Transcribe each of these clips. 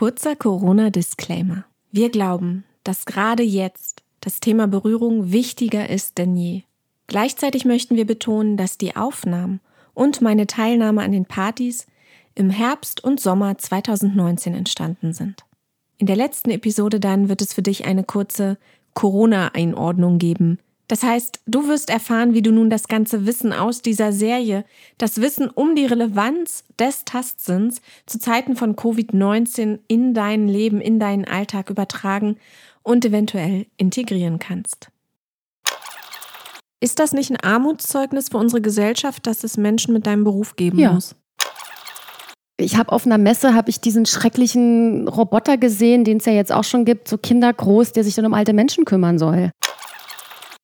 Kurzer Corona-Disclaimer. Wir glauben, dass gerade jetzt das Thema Berührung wichtiger ist denn je. Gleichzeitig möchten wir betonen, dass die Aufnahmen und meine Teilnahme an den Partys im Herbst und Sommer 2019 entstanden sind. In der letzten Episode dann wird es für dich eine kurze Corona-Einordnung geben, das heißt, du wirst erfahren, wie du nun das ganze Wissen aus dieser Serie, das Wissen um die Relevanz des Tastsinns zu Zeiten von Covid-19 in dein Leben, in deinen Alltag übertragen und eventuell integrieren kannst. Ist das nicht ein Armutszeugnis für unsere Gesellschaft, dass es Menschen mit deinem Beruf geben Ja. muss? Ich habe auf einer Messe habe ich diesen schrecklichen Roboter gesehen, den es ja jetzt auch schon gibt, so kindergroß, der sich dann um alte Menschen kümmern soll.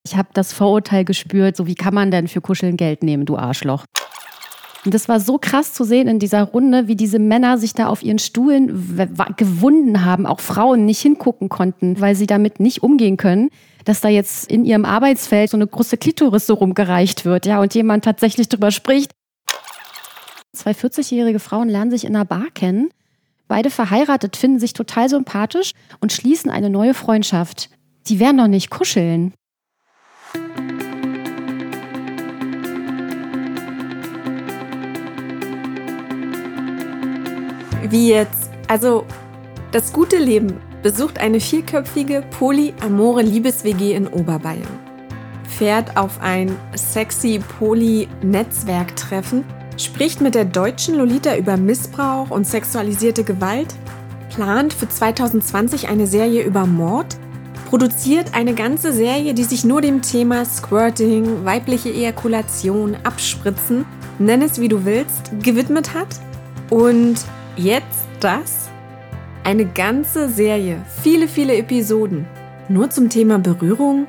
Ich habe das Vorurteil gespürt, so wie kann man denn für Kuscheln Geld nehmen, du Arschloch. Und das war so krass zu sehen in dieser Runde, wie diese Männer sich da auf ihren Stuhlen gewunden haben, auch Frauen nicht hingucken konnten, weil sie damit nicht umgehen können, dass da jetzt in ihrem Arbeitsfeld so eine große Klitoris so rumgereicht wird, ja, und jemand tatsächlich drüber spricht. Zwei 40-jährige Frauen lernen sich in einer Bar kennen, beide verheiratet, finden sich total sympathisch und schließen eine neue Freundschaft. Die werden doch nicht kuscheln. Wie jetzt? Also, das gute Leben besucht eine vierköpfige polyamore Liebes-WG in Oberbayern. Fährt auf ein sexy Poly-Netzwerktreffen, spricht mit der deutschen Lolita über Missbrauch und sexualisierte Gewalt, plant für 2020 eine Serie über Mord, produziert eine ganze Serie, die sich nur dem Thema Squirting, weibliche Ejakulation, Abspritzen, nenn es wie du willst, gewidmet hat. Und jetzt das? Eine ganze Serie, viele, viele Episoden, nur zum Thema Berührung?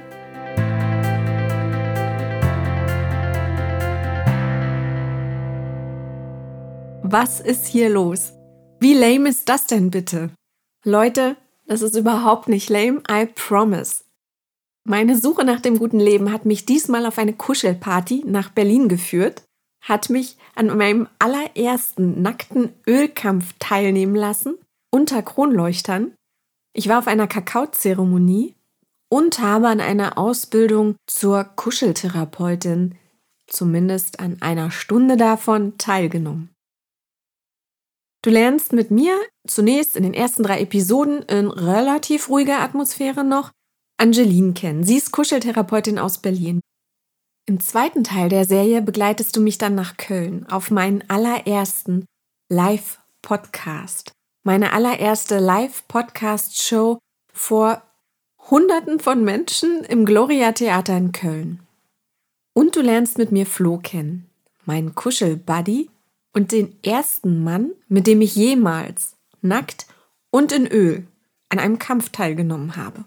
Was ist hier los? Wie lame ist das denn bitte? Leute, das ist überhaupt nicht lame, I promise. Meine Suche nach dem guten Leben hat mich diesmal auf eine Kuschelparty nach Berlin geführt, hat mich an meinem allerersten nackten Ölkampf teilnehmen lassen, unter Kronleuchtern. Ich war auf einer Kakaozeremonie und habe an einer Ausbildung zur Kuscheltherapeutin, zumindest an einer Stunde davon, teilgenommen. Du lernst mit mir zunächst in den ersten drei Episoden in relativ ruhiger Atmosphäre noch Angeline kennen. Sie ist Kuscheltherapeutin aus Berlin. Im zweiten Teil der Serie begleitest du mich dann nach Köln auf meinen allerersten Live-Podcast. Meine allererste Live-Podcast-Show vor Hunderten von Menschen im Gloria Theater in Köln. Und du lernst mit mir Flo kennen, meinen Kuschel-Buddy und den ersten Mann, mit dem ich jemals nackt und in Öl an einem Kampf teilgenommen habe.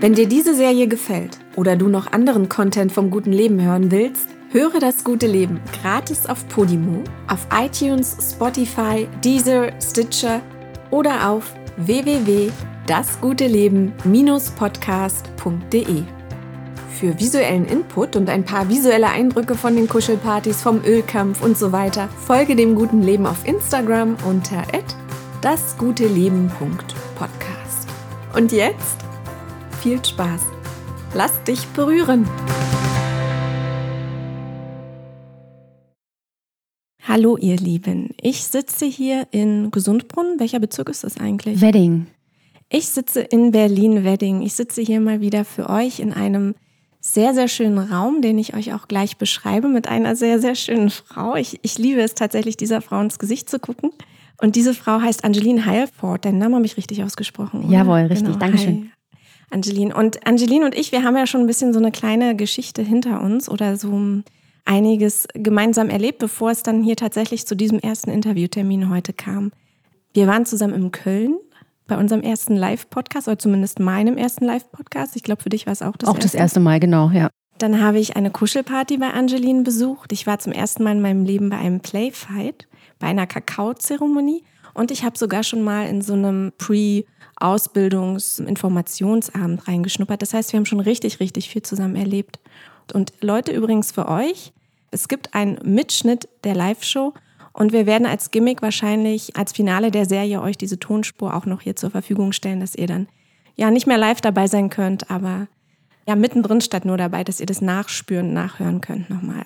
Wenn dir diese Serie gefällt oder du noch anderen Content vom guten Leben hören willst, höre das gute Leben gratis auf Podimo, auf iTunes, Spotify, Deezer, Stitcher oder auf www.dasguteleben-podcast.de. Für visuellen Input und ein paar visuelle Eindrücke von den Kuschelpartys, vom Ölkampf und so weiter, folge dem guten Leben auf Instagram unter dasguteleben.podcast. Und jetzt viel Spaß. Lass dich berühren. Hallo ihr Lieben, ich sitze hier in Gesundbrunn. Welcher Bezirk ist das eigentlich? Wedding. Ich sitze in Berlin-Wedding. Ich sitze hier mal wieder für euch in einem sehr, sehr schönen Raum, den ich euch auch gleich beschreibe, mit einer sehr, sehr schönen Frau. Ich, ich liebe es tatsächlich, dieser Frau ins Gesicht zu gucken. Und diese Frau heißt Angeline Heilford. Deinen Namen habe ich richtig ausgesprochen. Oder? Jawohl, richtig. Dankeschön. Angeline. Und Angeline und ich, wir haben ja schon ein bisschen so eine kleine Geschichte hinter uns oder so einiges gemeinsam erlebt, bevor es dann hier tatsächlich zu diesem ersten Interviewtermin heute kam. Wir waren zusammen in Köln bei unserem ersten Live-Podcast oder zumindest meinem ersten Live-Podcast. Ich glaube, für dich war es auch das Auch erste. das erste Mal, genau, ja. Dann habe ich eine Kuschelparty bei Angeline besucht. Ich war zum ersten Mal in meinem Leben bei einem Playfight, bei einer Kakaozeremonie. Und ich habe sogar schon mal in so einem Pre-Ausbildungs-Informationsabend reingeschnuppert. Das heißt, wir haben schon richtig, richtig viel zusammen erlebt. Und Leute, übrigens für euch, es gibt einen Mitschnitt der Live-Show Und wir werden als Gimmick wahrscheinlich als Finale der Serie euch diese Tonspur auch noch hier zur Verfügung stellen, dass ihr dann ja nicht mehr live dabei sein könnt, aber ja mittendrin statt nur dabei, dass ihr das nachspüren, nachhören könnt nochmal.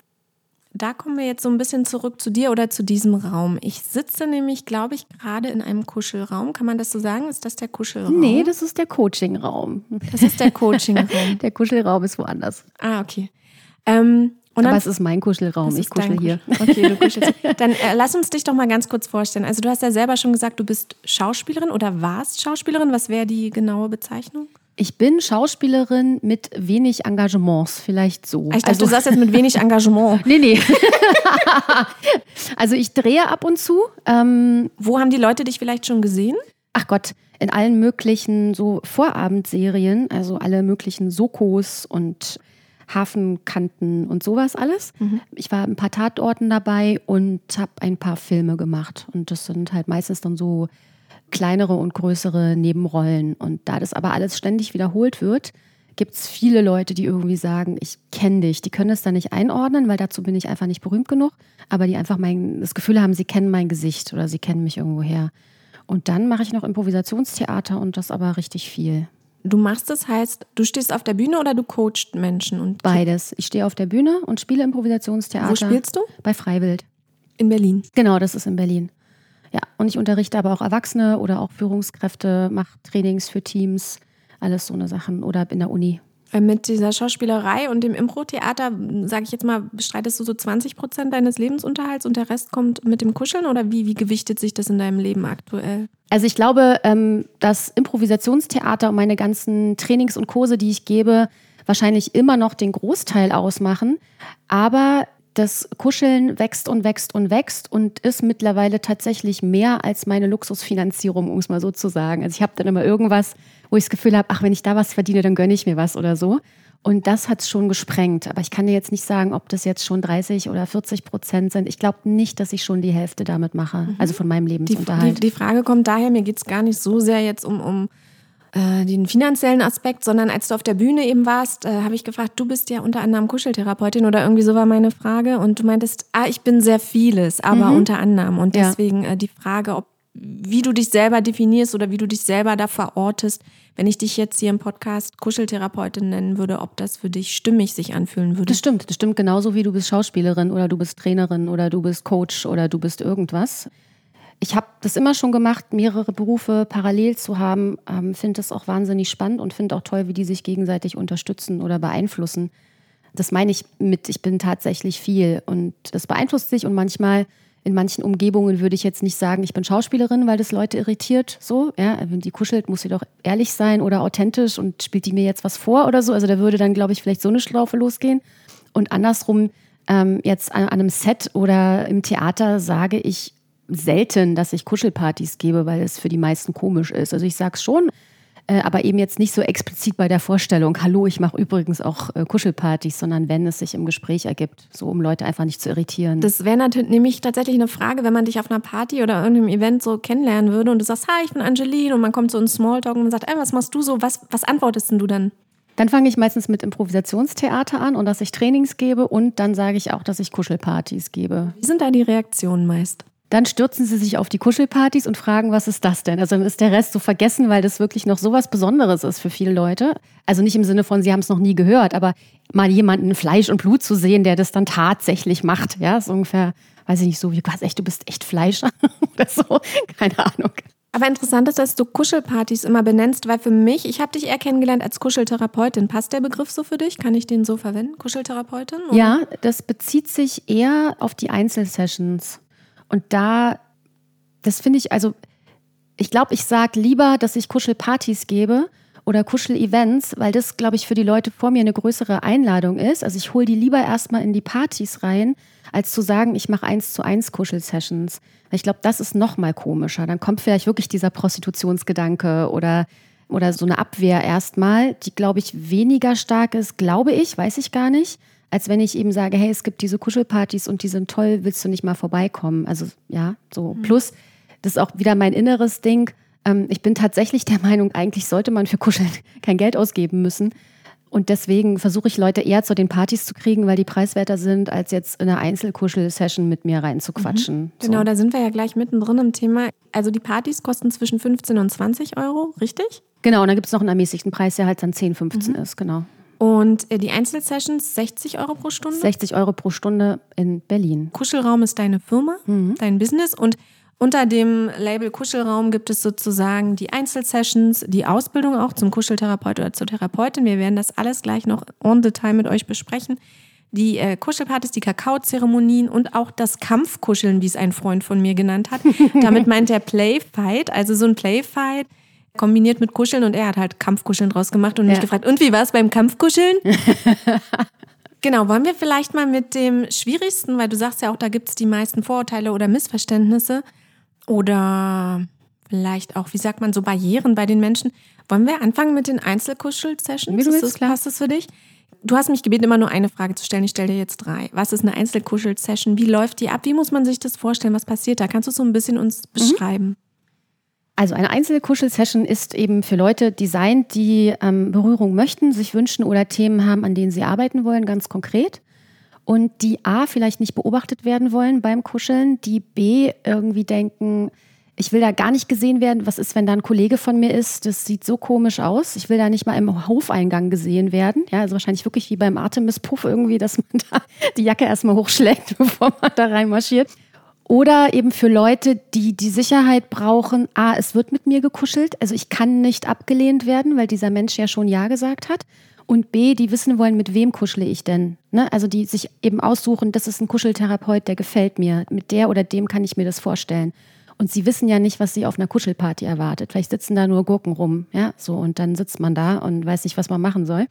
Da kommen wir jetzt so ein bisschen zurück zu dir oder zu diesem Raum. Ich sitze nämlich, glaube ich, gerade in einem Kuschelraum. Kann man das so sagen? Ist das der Kuschelraum? Nee, das ist der Coachingraum. Das ist der Coachingraum. der Kuschelraum ist woanders. Ah, okay. Ähm, und Aber es ist mein Kuschelraum, ich kuschel hier. Okay, du kuschelst. Dann äh, lass uns dich doch mal ganz kurz vorstellen. Also du hast ja selber schon gesagt, du bist Schauspielerin oder warst Schauspielerin. Was wäre die genaue Bezeichnung? Ich bin Schauspielerin mit wenig Engagements, vielleicht so. Ich dachte, also, du sagst jetzt mit wenig Engagement. nee, nee. also ich drehe ab und zu. Ähm, Wo haben die Leute dich vielleicht schon gesehen? Ach Gott, in allen möglichen so Vorabendserien, also alle möglichen Sokos und Hafenkanten und sowas alles. Mhm. Ich war ein paar Tatorten dabei und habe ein paar Filme gemacht. Und das sind halt meistens dann so kleinere und größere Nebenrollen. Und da das aber alles ständig wiederholt wird, gibt es viele Leute, die irgendwie sagen, ich kenne dich. Die können es dann nicht einordnen, weil dazu bin ich einfach nicht berühmt genug. Aber die einfach mein, das Gefühl haben, sie kennen mein Gesicht oder sie kennen mich irgendwo her. Und dann mache ich noch Improvisationstheater und das aber richtig viel. Du machst das heißt, du stehst auf der Bühne oder du coachst Menschen? Und Beides. Ich stehe auf der Bühne und spiele Improvisationstheater. Wo spielst du? Bei Freiwild. In Berlin. Genau, das ist in Berlin. Ja, und ich unterrichte aber auch Erwachsene oder auch Führungskräfte, mache Trainings für Teams, alles so eine Sachen oder in der Uni. Äh, mit dieser Schauspielerei und dem Impro-Theater, sage ich jetzt mal, bestreitest du so 20 Prozent deines Lebensunterhalts und der Rest kommt mit dem Kuscheln oder wie, wie gewichtet sich das in deinem Leben aktuell? Also ich glaube, ähm, dass Improvisationstheater und meine ganzen Trainings und Kurse, die ich gebe, wahrscheinlich immer noch den Großteil ausmachen. Aber das Kuscheln wächst und wächst und wächst und ist mittlerweile tatsächlich mehr als meine Luxusfinanzierung, um es mal so zu sagen. Also ich habe dann immer irgendwas, wo ich das Gefühl habe, ach, wenn ich da was verdiene, dann gönne ich mir was oder so. Und das hat es schon gesprengt. Aber ich kann dir jetzt nicht sagen, ob das jetzt schon 30 oder 40 Prozent sind. Ich glaube nicht, dass ich schon die Hälfte damit mache, mhm. also von meinem Lebensunterhalt. Die, die, die, Frage kommt daher, mir geht es gar nicht so sehr jetzt um, um äh, den finanziellen Aspekt, sondern als du auf der Bühne eben warst, äh, habe ich gefragt, du bist ja unter anderem Kuscheltherapeutin oder irgendwie so war meine Frage. Und du meintest, ah, ich bin sehr vieles, aber mhm. unter anderem. Und deswegen ja. äh, die Frage, ob wie du dich selber definierst oder wie du dich selber da verortest, wenn ich dich jetzt hier im Podcast Kuscheltherapeutin nennen würde, ob das für dich stimmig sich anfühlen würde. Das stimmt, das stimmt genauso wie du bist Schauspielerin oder du bist Trainerin oder du bist Coach oder du bist irgendwas. Ich habe das immer schon gemacht, mehrere Berufe parallel zu haben. Ähm, finde das auch wahnsinnig spannend und finde auch toll, wie die sich gegenseitig unterstützen oder beeinflussen. Das meine ich mit, ich bin tatsächlich viel und das beeinflusst sich und manchmal in manchen Umgebungen würde ich jetzt nicht sagen, ich bin Schauspielerin, weil das Leute irritiert. So, ja, wenn die kuschelt, muss sie doch ehrlich sein oder authentisch und spielt die mir jetzt was vor oder so. Also da würde dann, glaube ich, vielleicht so eine Schlaufe losgehen. Und andersrum, ähm, jetzt an, an einem Set oder im Theater sage ich selten, dass ich Kuschelpartys gebe, weil es für die meisten komisch ist. Also ich sage es schon, äh, aber eben jetzt nicht so explizit bei der Vorstellung, hallo, ich mache übrigens auch äh, Kuschelpartys, sondern wenn es sich im Gespräch ergibt, so um Leute einfach nicht zu irritieren. Das wäre natürlich nämlich tatsächlich eine Frage, wenn man dich auf einer Party oder irgendeinem Event so kennenlernen würde und du sagst, hi, ich bin Angeline und man kommt so in Smalltalk und man sagt, ey, was machst du so, was, was antwortest denn du dann? Dann fange ich meistens mit Improvisationstheater an und dass ich Trainings gebe und dann sage ich auch, dass ich Kuschelpartys gebe. Wie sind da die Reaktionen meist? Dann stürzen sie sich auf die Kuschelpartys und fragen, was ist das denn? Also dann ist der Rest so vergessen, weil das wirklich noch so was Besonderes ist für viele Leute. Also nicht im Sinne von, sie haben es noch nie gehört, aber mal jemanden Fleisch und Blut zu sehen, der das dann tatsächlich macht. Ja, ist ungefähr, weiß ich nicht, so wie, was echt, du bist echt Fleischer oder so. Keine Ahnung. Aber interessant ist, dass du Kuschelpartys immer benennst, weil für mich, ich habe dich eher kennengelernt als Kuscheltherapeutin. Passt der Begriff so für dich? Kann ich den so verwenden? Kuscheltherapeutin? Oder? Ja, das bezieht sich eher auf die Einzelsessions. Und da, das finde ich, also ich glaube, ich sage lieber, dass ich Kuschelpartys gebe oder Kuschel-Events, weil das, glaube ich, für die Leute vor mir eine größere Einladung ist. Also ich hole die lieber erstmal in die Partys rein, als zu sagen, ich mache eins zu eins Kuschel-Sessions. Ich glaube, das ist noch mal komischer. Dann kommt vielleicht wirklich dieser Prostitutionsgedanke oder, oder so eine Abwehr erstmal, die, glaube ich, weniger stark ist, glaube ich, weiß ich gar nicht als wenn ich eben sage, hey, es gibt diese Kuschelpartys und die sind toll, willst du nicht mal vorbeikommen? Also ja, so. Mhm. Plus, das ist auch wieder mein inneres Ding. Ähm, ich bin tatsächlich der Meinung, eigentlich sollte man für Kuscheln kein Geld ausgeben müssen. Und deswegen versuche ich Leute eher zu den Partys zu kriegen, weil die preiswerter sind, als jetzt in eine Einzelkuschel-Session mit mir reinzuquatschen. Mhm. Genau, so. da sind wir ja gleich mittendrin im Thema. Also die Partys kosten zwischen 15 und 20 Euro, richtig? Genau, und dann gibt es noch einen ermäßigten Preis, der halt dann 10, 15 mhm. ist, genau. Und äh, die Einzelsessions 60 Euro pro Stunde? 60 Euro pro Stunde in Berlin. Kuschelraum ist deine Firma, mhm. dein Business und unter dem Label Kuschelraum gibt es sozusagen die Einzelsessions, die Ausbildung auch zum Kuscheltherapeut oder zur Therapeutin. Wir werden das alles gleich noch on the time mit euch besprechen. Die äh, Kuschelpartys, die Kakaozeremonien und auch das Kampfkuscheln, wie es ein Freund von mir genannt hat. Damit meint er Playfight, also so ein Playfight kombiniert mit Kuscheln und er hat halt Kampfkuscheln draus gemacht und mich gefragt, und wie war es beim Kampfkuscheln? genau, wollen wir vielleicht mal mit dem Schwierigsten, weil du sagst ja auch, da gibt es die meisten Vorurteile oder Missverständnisse oder vielleicht auch, wie sagt man, so Barrieren bei den Menschen. Wollen wir anfangen mit den Einzelkuschel-Sessions? Wie du willst, klar. Passt das für dich? Du hast mich gebeten, immer nur eine Frage zu stellen. Ich stelle dir jetzt drei. Was ist eine Einzelkuschel-Session? Wie läuft die ab? Wie muss man sich das vorstellen? Was passiert da? Kannst du so ein bisschen uns mhm. Also eine einzelne Kuschel-Session ist eben für Leute designt, die ähm, Berührung möchten, sich wünschen oder Themen haben, an denen sie arbeiten wollen, ganz konkret. Und die A vielleicht nicht beobachtet werden wollen beim Kuscheln, die B irgendwie denken, ich will da gar nicht gesehen werden. Was ist, wenn da ein Kollege von mir ist? Das sieht so komisch aus. Ich will da nicht mal im Hofeingang gesehen werden. Ja, also wahrscheinlich wirklich wie beim Artemis-Puff irgendwie, dass man da die Jacke erstmal hochschlägt, bevor man da reinmarschiert. Oder eben für Leute, die die Sicherheit brauchen, a, es wird mit mir gekuschelt, also ich kann nicht abgelehnt werden, weil dieser Mensch ja schon Ja gesagt hat. Und b, die wissen wollen, mit wem kuschle ich denn. Ne? Also die sich eben aussuchen, das ist ein Kuscheltherapeut, der gefällt mir. Mit der oder dem kann ich mir das vorstellen. Und sie wissen ja nicht, was sie auf einer Kuschelparty erwartet. Vielleicht sitzen da nur Gurken rum, ja, so. Und dann sitzt man da und weiß nicht, was man machen soll.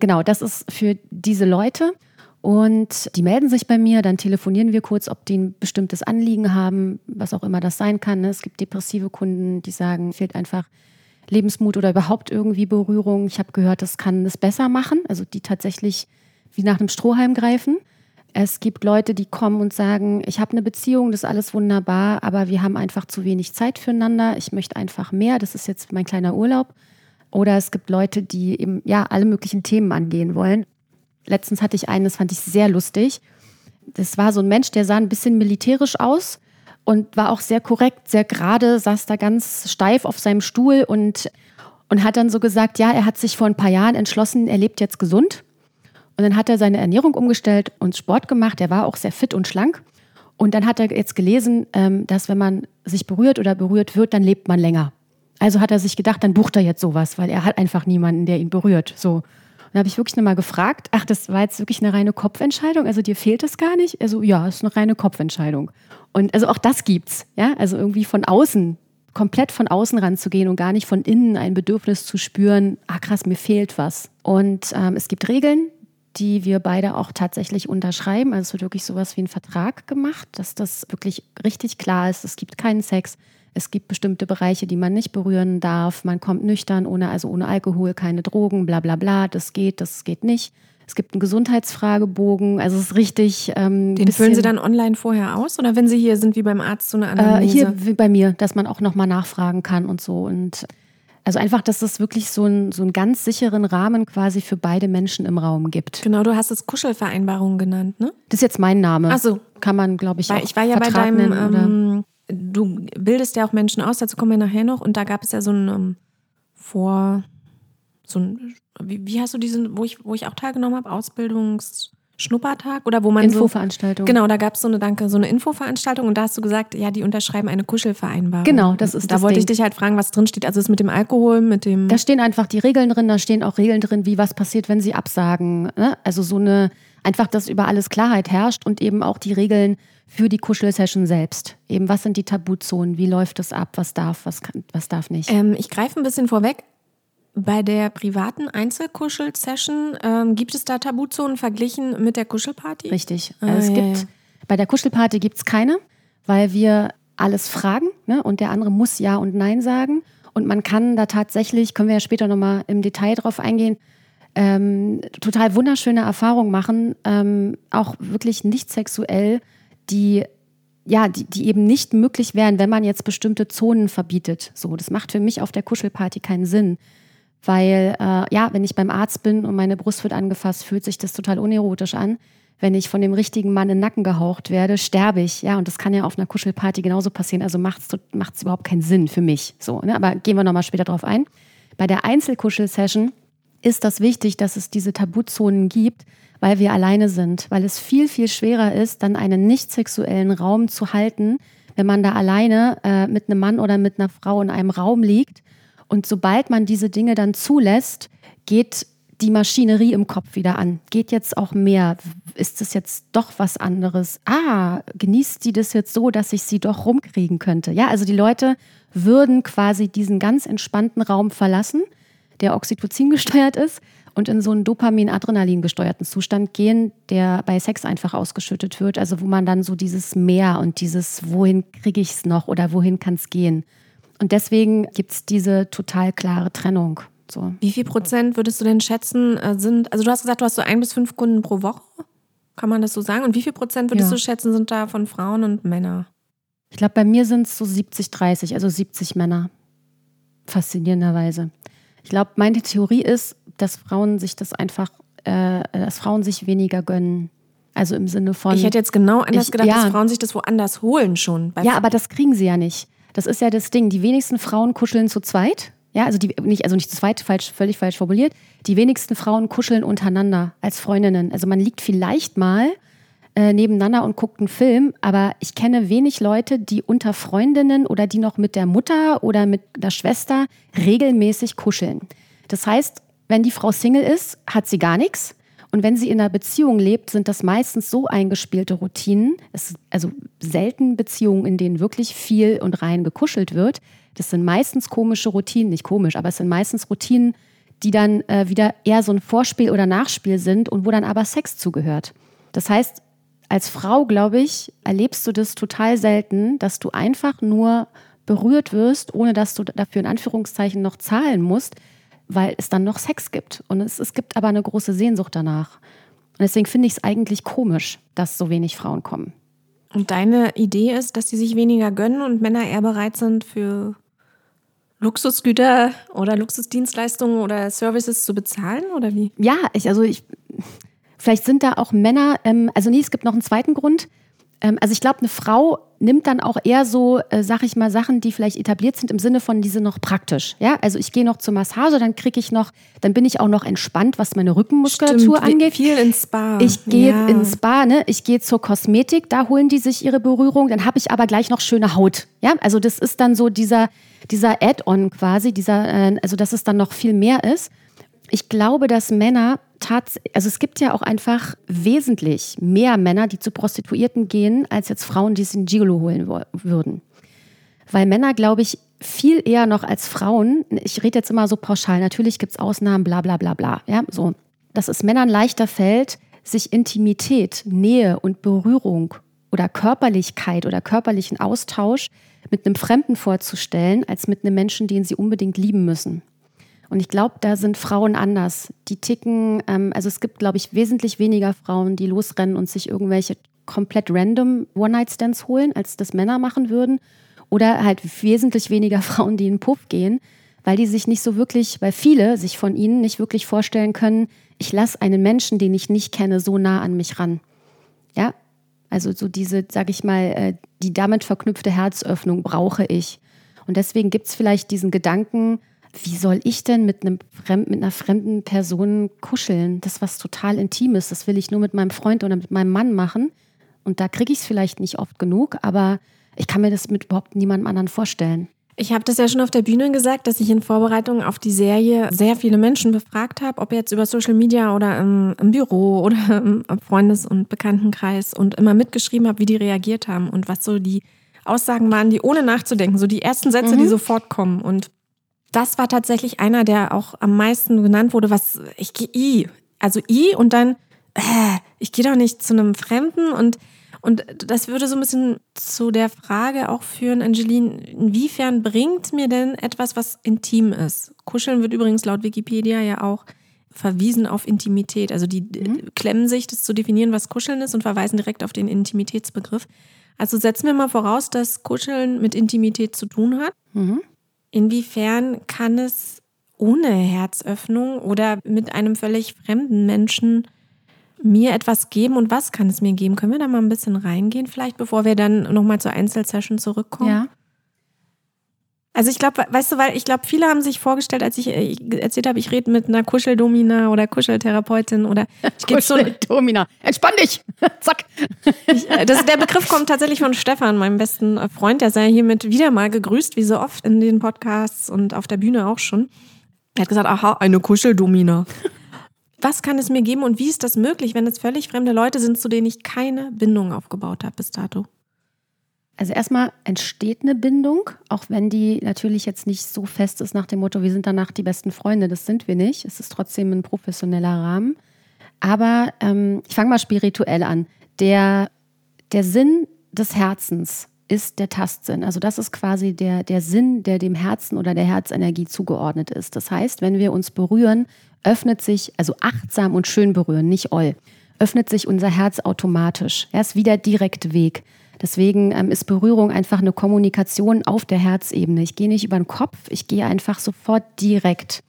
Genau, das ist für diese Leute. Und die melden sich bei mir, dann telefonieren wir kurz, ob die ein bestimmtes Anliegen haben, was auch immer das sein kann. Ne? Es gibt depressive Kunden, die sagen, fehlt einfach Lebensmut oder überhaupt irgendwie Berührung. Ich habe gehört, das kann es besser machen, also die tatsächlich wie nach einem Strohhalm greifen. Es gibt Leute, die kommen und sagen, ich habe eine Beziehung, das ist alles wunderbar, aber wir haben einfach zu wenig Zeit füreinander. Ich möchte einfach mehr, das ist jetzt mein kleiner Urlaub. Oder es gibt Leute, die eben ja alle möglichen Themen angehen wollen. Letztens hatte ich einen, das fand ich sehr lustig. Das war so ein Mensch, der sah ein bisschen militärisch aus und war auch sehr korrekt, sehr gerade, saß da ganz steif auf seinem Stuhl und, und hat dann so gesagt, ja, er hat sich vor ein paar Jahren entschlossen, er lebt jetzt gesund. Und dann hat er seine Ernährung umgestellt und Sport gemacht. Er war auch sehr fit und schlank. Und dann hat er jetzt gelesen, ähm, dass wenn man sich berührt oder berührt wird, dann lebt man länger. Also hat er sich gedacht, dann bucht er jetzt sowas, weil er hat einfach niemanden, der ihn berührt. So. Dann habe ich wirklich nochmal gefragt, ach, das war jetzt wirklich eine reine Kopfentscheidung, also dir fehlt es gar nicht? Also ja, es ist eine reine Kopfentscheidung. Und also auch das gibt's, ja, also irgendwie von außen, komplett von außen ranzugehen und gar nicht von innen ein Bedürfnis zu spüren, ah krass, mir fehlt was. Und ähm, es gibt Regeln, die wir beide auch tatsächlich unterschreiben. Also es wird wirklich sowas wie ein Vertrag gemacht, dass das wirklich richtig klar ist. Es gibt keinen Sex, es gibt bestimmte Bereiche, die man nicht berühren darf. Man kommt nüchtern, ohne, also ohne Alkohol, keine Drogen, bla bla bla. Das geht, das geht nicht. Es gibt einen Gesundheitsfragebogen, also es ist richtig. Ähm, Den füllen Sie dann online vorher aus oder wenn Sie hier sind wie beim Arzt so eine Analyse? Äh, hier wie bei mir, dass man auch nochmal nachfragen kann und so. Und also einfach, dass es wirklich so, ein, so einen ganz sicheren Rahmen quasi für beide Menschen im Raum gibt. Genau, du hast es Kuschelvereinbarung genannt, ne? Das ist jetzt mein Name. Ach so. Kann man, glaube ich, Weil auch Ich war ja bei deinem nennen, du bildest ja auch Menschen aus, dazu kommen wir nachher noch. Und da gab es ja so ein um, Vor, so ein, wie, wie hast du diesen, wo ich, wo ich auch teilgenommen habe, Ausbildungsschnuppertag oder wo man Infoveranstaltung. So, genau, da gab es so eine Danke, so eine Infoveranstaltung und da hast du gesagt, ja, die unterschreiben eine Kuschelvereinbarung. Genau, das ist Da das wollte Ding. ich dich halt fragen, was drin steht. Also das mit dem Alkohol, mit dem. Da stehen einfach die Regeln drin, da stehen auch Regeln drin, wie was passiert, wenn sie absagen. Ne? Also so eine, einfach, dass über alles Klarheit herrscht und eben auch die Regeln für die Kuschelsession selbst. Eben, was sind die Tabuzonen, wie läuft es ab, was darf, was, kann, was darf nicht. Ähm, ich greife ein bisschen vorweg. Bei der privaten Einzelkuschel-Session ähm, gibt es da Tabuzonen verglichen mit der Kuschelparty? Richtig. Ah, Also es ja, gibt, ja. bei der Kuschelparty gibt es keine, weil wir alles fragen ne? und der andere muss Ja und Nein sagen. Und man kann da tatsächlich, können wir ja später nochmal im Detail drauf eingehen, ähm, total wunderschöne Erfahrungen machen, ähm, auch wirklich nicht sexuell, die ja, die, die eben nicht möglich wären, wenn man jetzt bestimmte Zonen verbietet. So, das macht für mich auf der Kuschelparty keinen Sinn. Weil, äh, ja, wenn ich beim Arzt bin und meine Brust wird angefasst, fühlt sich das total unerotisch an. Wenn ich von dem richtigen Mann in den Nacken gehaucht werde, sterbe ich. Ja, und das kann ja auf einer Kuschelparty genauso passieren. Also macht es überhaupt keinen Sinn für mich. So, ne? Aber gehen wir nochmal später drauf ein. Bei der Einzelkuschel-Session ist das wichtig, dass es diese Tabuzonen gibt, weil wir alleine sind, weil es viel, viel schwerer ist, dann einen nicht sexuellen Raum zu halten, wenn man da alleine äh, mit einem Mann oder mit einer Frau in einem Raum liegt. Und sobald man diese Dinge dann zulässt, geht die Maschinerie im Kopf wieder an. Geht jetzt auch mehr? Ist das jetzt doch was anderes? Ah, genießt sie das jetzt so, dass ich sie doch rumkriegen könnte? Ja, also die Leute würden quasi diesen ganz entspannten Raum verlassen, der Oxytocin gesteuert ist und in so einen Dopamin-Adrenalin gesteuerten Zustand gehen, der bei Sex einfach ausgeschüttet wird. Also wo man dann so dieses Mehr und dieses, wohin kriege ich es noch oder wohin kann es gehen. Und deswegen gibt es diese total klare Trennung. So. Wie viel Prozent würdest du denn schätzen, äh, sind, also du hast gesagt, du hast so ein bis fünf Kunden pro Woche, kann man das so sagen? Und wie viel Prozent würdest ja. du schätzen, sind da von Frauen und Männern? Ich glaube, bei mir sind es so 70, 30, also 70 Männer. Faszinierenderweise. Ich glaube, meine Theorie ist, dass Frauen sich das einfach, äh, dass Frauen sich weniger gönnen. Also im Sinne von. Ich hätte jetzt genau anders ich, gedacht, ja. dass Frauen sich das woanders holen schon. Ja, aber das kriegen sie ja nicht. Das ist ja das Ding. Die wenigsten Frauen kuscheln zu zweit. Ja, also die nicht, also nicht zu zweit, falsch, völlig falsch formuliert. Die wenigsten Frauen kuscheln untereinander als Freundinnen. Also man liegt vielleicht mal äh, nebeneinander und guckt einen Film, aber ich kenne wenig Leute, die unter Freundinnen oder die noch mit der Mutter oder mit der Schwester regelmäßig kuscheln. Das heißt, wenn die Frau Single ist, hat sie gar nichts. Und wenn sie in einer Beziehung lebt, sind das meistens so eingespielte Routinen. Es ist also selten Beziehungen, in denen wirklich viel und rein gekuschelt wird. Das sind meistens komische Routinen, nicht komisch, aber es sind meistens Routinen, die dann äh, wieder eher so ein Vorspiel oder Nachspiel sind und wo dann aber Sex zugehört. Das heißt, als Frau, glaube ich, erlebst du das total selten, dass du einfach nur berührt wirst, ohne dass du dafür in Anführungszeichen noch zahlen musst, weil es dann noch Sex gibt. Und es, es gibt aber eine große Sehnsucht danach. Und deswegen finde ich es eigentlich komisch, dass so wenig Frauen kommen. Und deine Idee ist, dass sie sich weniger gönnen und Männer eher bereit sind für Luxusgüter oder Luxusdienstleistungen oder Services zu bezahlen oder wie? Ja, ich, also ich, Vielleicht sind da auch Männer, ähm, also nee, es gibt noch einen zweiten Grund. Ähm, also ich glaube, eine Frau nimmt dann auch eher so, äh, sag ich mal, Sachen, die vielleicht etabliert sind im Sinne von, diese noch praktisch. Ja, also ich gehe noch zur Massage, dann kriege ich noch, dann bin ich auch noch entspannt, was meine Rückenmuskulatur Stimmt, angeht. Viel ins Spa. Ich gehe ja. ins Spa, ne? Ich gehe zur Kosmetik, da holen die sich ihre Berührung, dann habe ich aber gleich noch schöne Haut. Ja, also das ist dann so dieser, dieser Add-on quasi, dieser, äh, also dass es dann noch viel mehr ist. Ich glaube, dass Männer tatsächlich, also es gibt ja auch einfach wesentlich mehr Männer, die zu Prostituierten gehen, als jetzt Frauen, die es in Gigolo holen würden. Weil Männer, glaube ich, viel eher noch als Frauen, ich rede jetzt immer so pauschal, natürlich gibt es Ausnahmen, bla bla bla bla, ja, so, dass es Männern leichter fällt, sich Intimität, Nähe und Berührung oder Körperlichkeit oder körperlichen Austausch mit einem Fremden vorzustellen, als mit einem Menschen, den sie unbedingt lieben müssen. Und ich glaube, da sind Frauen anders. Die ticken, ähm, also es gibt, glaube ich, wesentlich weniger Frauen, die losrennen und sich irgendwelche komplett random One-Night-Stands holen, als das Männer machen würden. Oder halt wesentlich weniger Frauen, die in den Puff gehen, weil die sich nicht so wirklich, weil viele sich von ihnen nicht wirklich vorstellen können, ich lasse einen Menschen, den ich nicht kenne, so nah an mich ran. Ja, also so diese, sag ich mal, äh, die damit verknüpfte Herzöffnung brauche ich. Und deswegen gibt es vielleicht diesen Gedanken, wie soll ich denn mit, einem Fremd, mit einer fremden Person kuscheln? Das ist was total Intimes. Das will ich nur mit meinem Freund oder mit meinem Mann machen. Und da kriege ich es vielleicht nicht oft genug, aber ich kann mir das mit überhaupt niemandem anderen vorstellen. Ich habe das ja schon auf der Bühne gesagt, dass ich in Vorbereitung auf die Serie sehr viele Menschen befragt habe, ob jetzt über Social Media oder im, im Büro oder im Freundes- und Bekanntenkreis und immer mitgeschrieben habe, wie die reagiert haben und was so die Aussagen waren, die ohne nachzudenken, so die ersten Sätze, mhm. die sofort kommen. Und das war tatsächlich einer, der auch am meisten genannt wurde, was ich gehe i, also i und dann äh, ich gehe doch nicht zu einem Fremden und und das würde so ein bisschen zu der Frage auch führen, Angeline, inwiefern bringt mir denn etwas, was intim ist? Kuscheln wird übrigens laut Wikipedia ja auch verwiesen auf Intimität. Also die mhm. klemmen sich, das zu definieren, was Kuscheln ist und verweisen direkt auf den Intimitätsbegriff. Also setzen wir mal voraus, dass Kuscheln mit Intimität zu tun hat. Mhm. Inwiefern kann es ohne Herzöffnung oder mit einem völlig fremden Menschen mir etwas geben und was kann es mir geben? Können wir da mal ein bisschen reingehen, vielleicht, bevor wir dann nochmal zur Einzelsession zurückkommen? Ja. Also ich glaube, weißt du, weil ich glaube, viele haben sich vorgestellt, als ich äh, erzählt habe, ich rede mit einer Kuscheldomina oder Kuscheltherapeutin oder ich Kuscheldomina. Entspann dich. Zack. Ich, äh, das, der Begriff kommt tatsächlich von Stefan, meinem besten Freund. Der sei hiermit wieder mal gegrüßt, wie so oft in den Podcasts und auf der Bühne auch schon. Er hat gesagt, aha, eine Kuscheldomina. Was kann es mir geben und wie ist das möglich, wenn es völlig fremde Leute sind, zu denen ich keine Bindung aufgebaut habe bis dato? Also erstmal entsteht eine Bindung, auch wenn die natürlich jetzt nicht so fest ist nach dem Motto, wir sind danach die besten Freunde. Das sind wir nicht. Es ist trotzdem ein professioneller Rahmen. Aber ähm, ich fange mal spirituell an. Der, der Sinn des Herzens ist der Tastsinn. Also das ist quasi der, der Sinn, der dem Herzen oder der Herzenergie zugeordnet ist. Das heißt, wenn wir uns berühren, öffnet sich, also achtsam und schön berühren, nicht oll, öffnet sich unser Herz automatisch. Er ist wieder direkt Weg. Deswegen ähm, ist Berührung einfach eine Kommunikation auf der Herzebene. Ich gehe nicht über den Kopf, ich gehe einfach sofort direkt.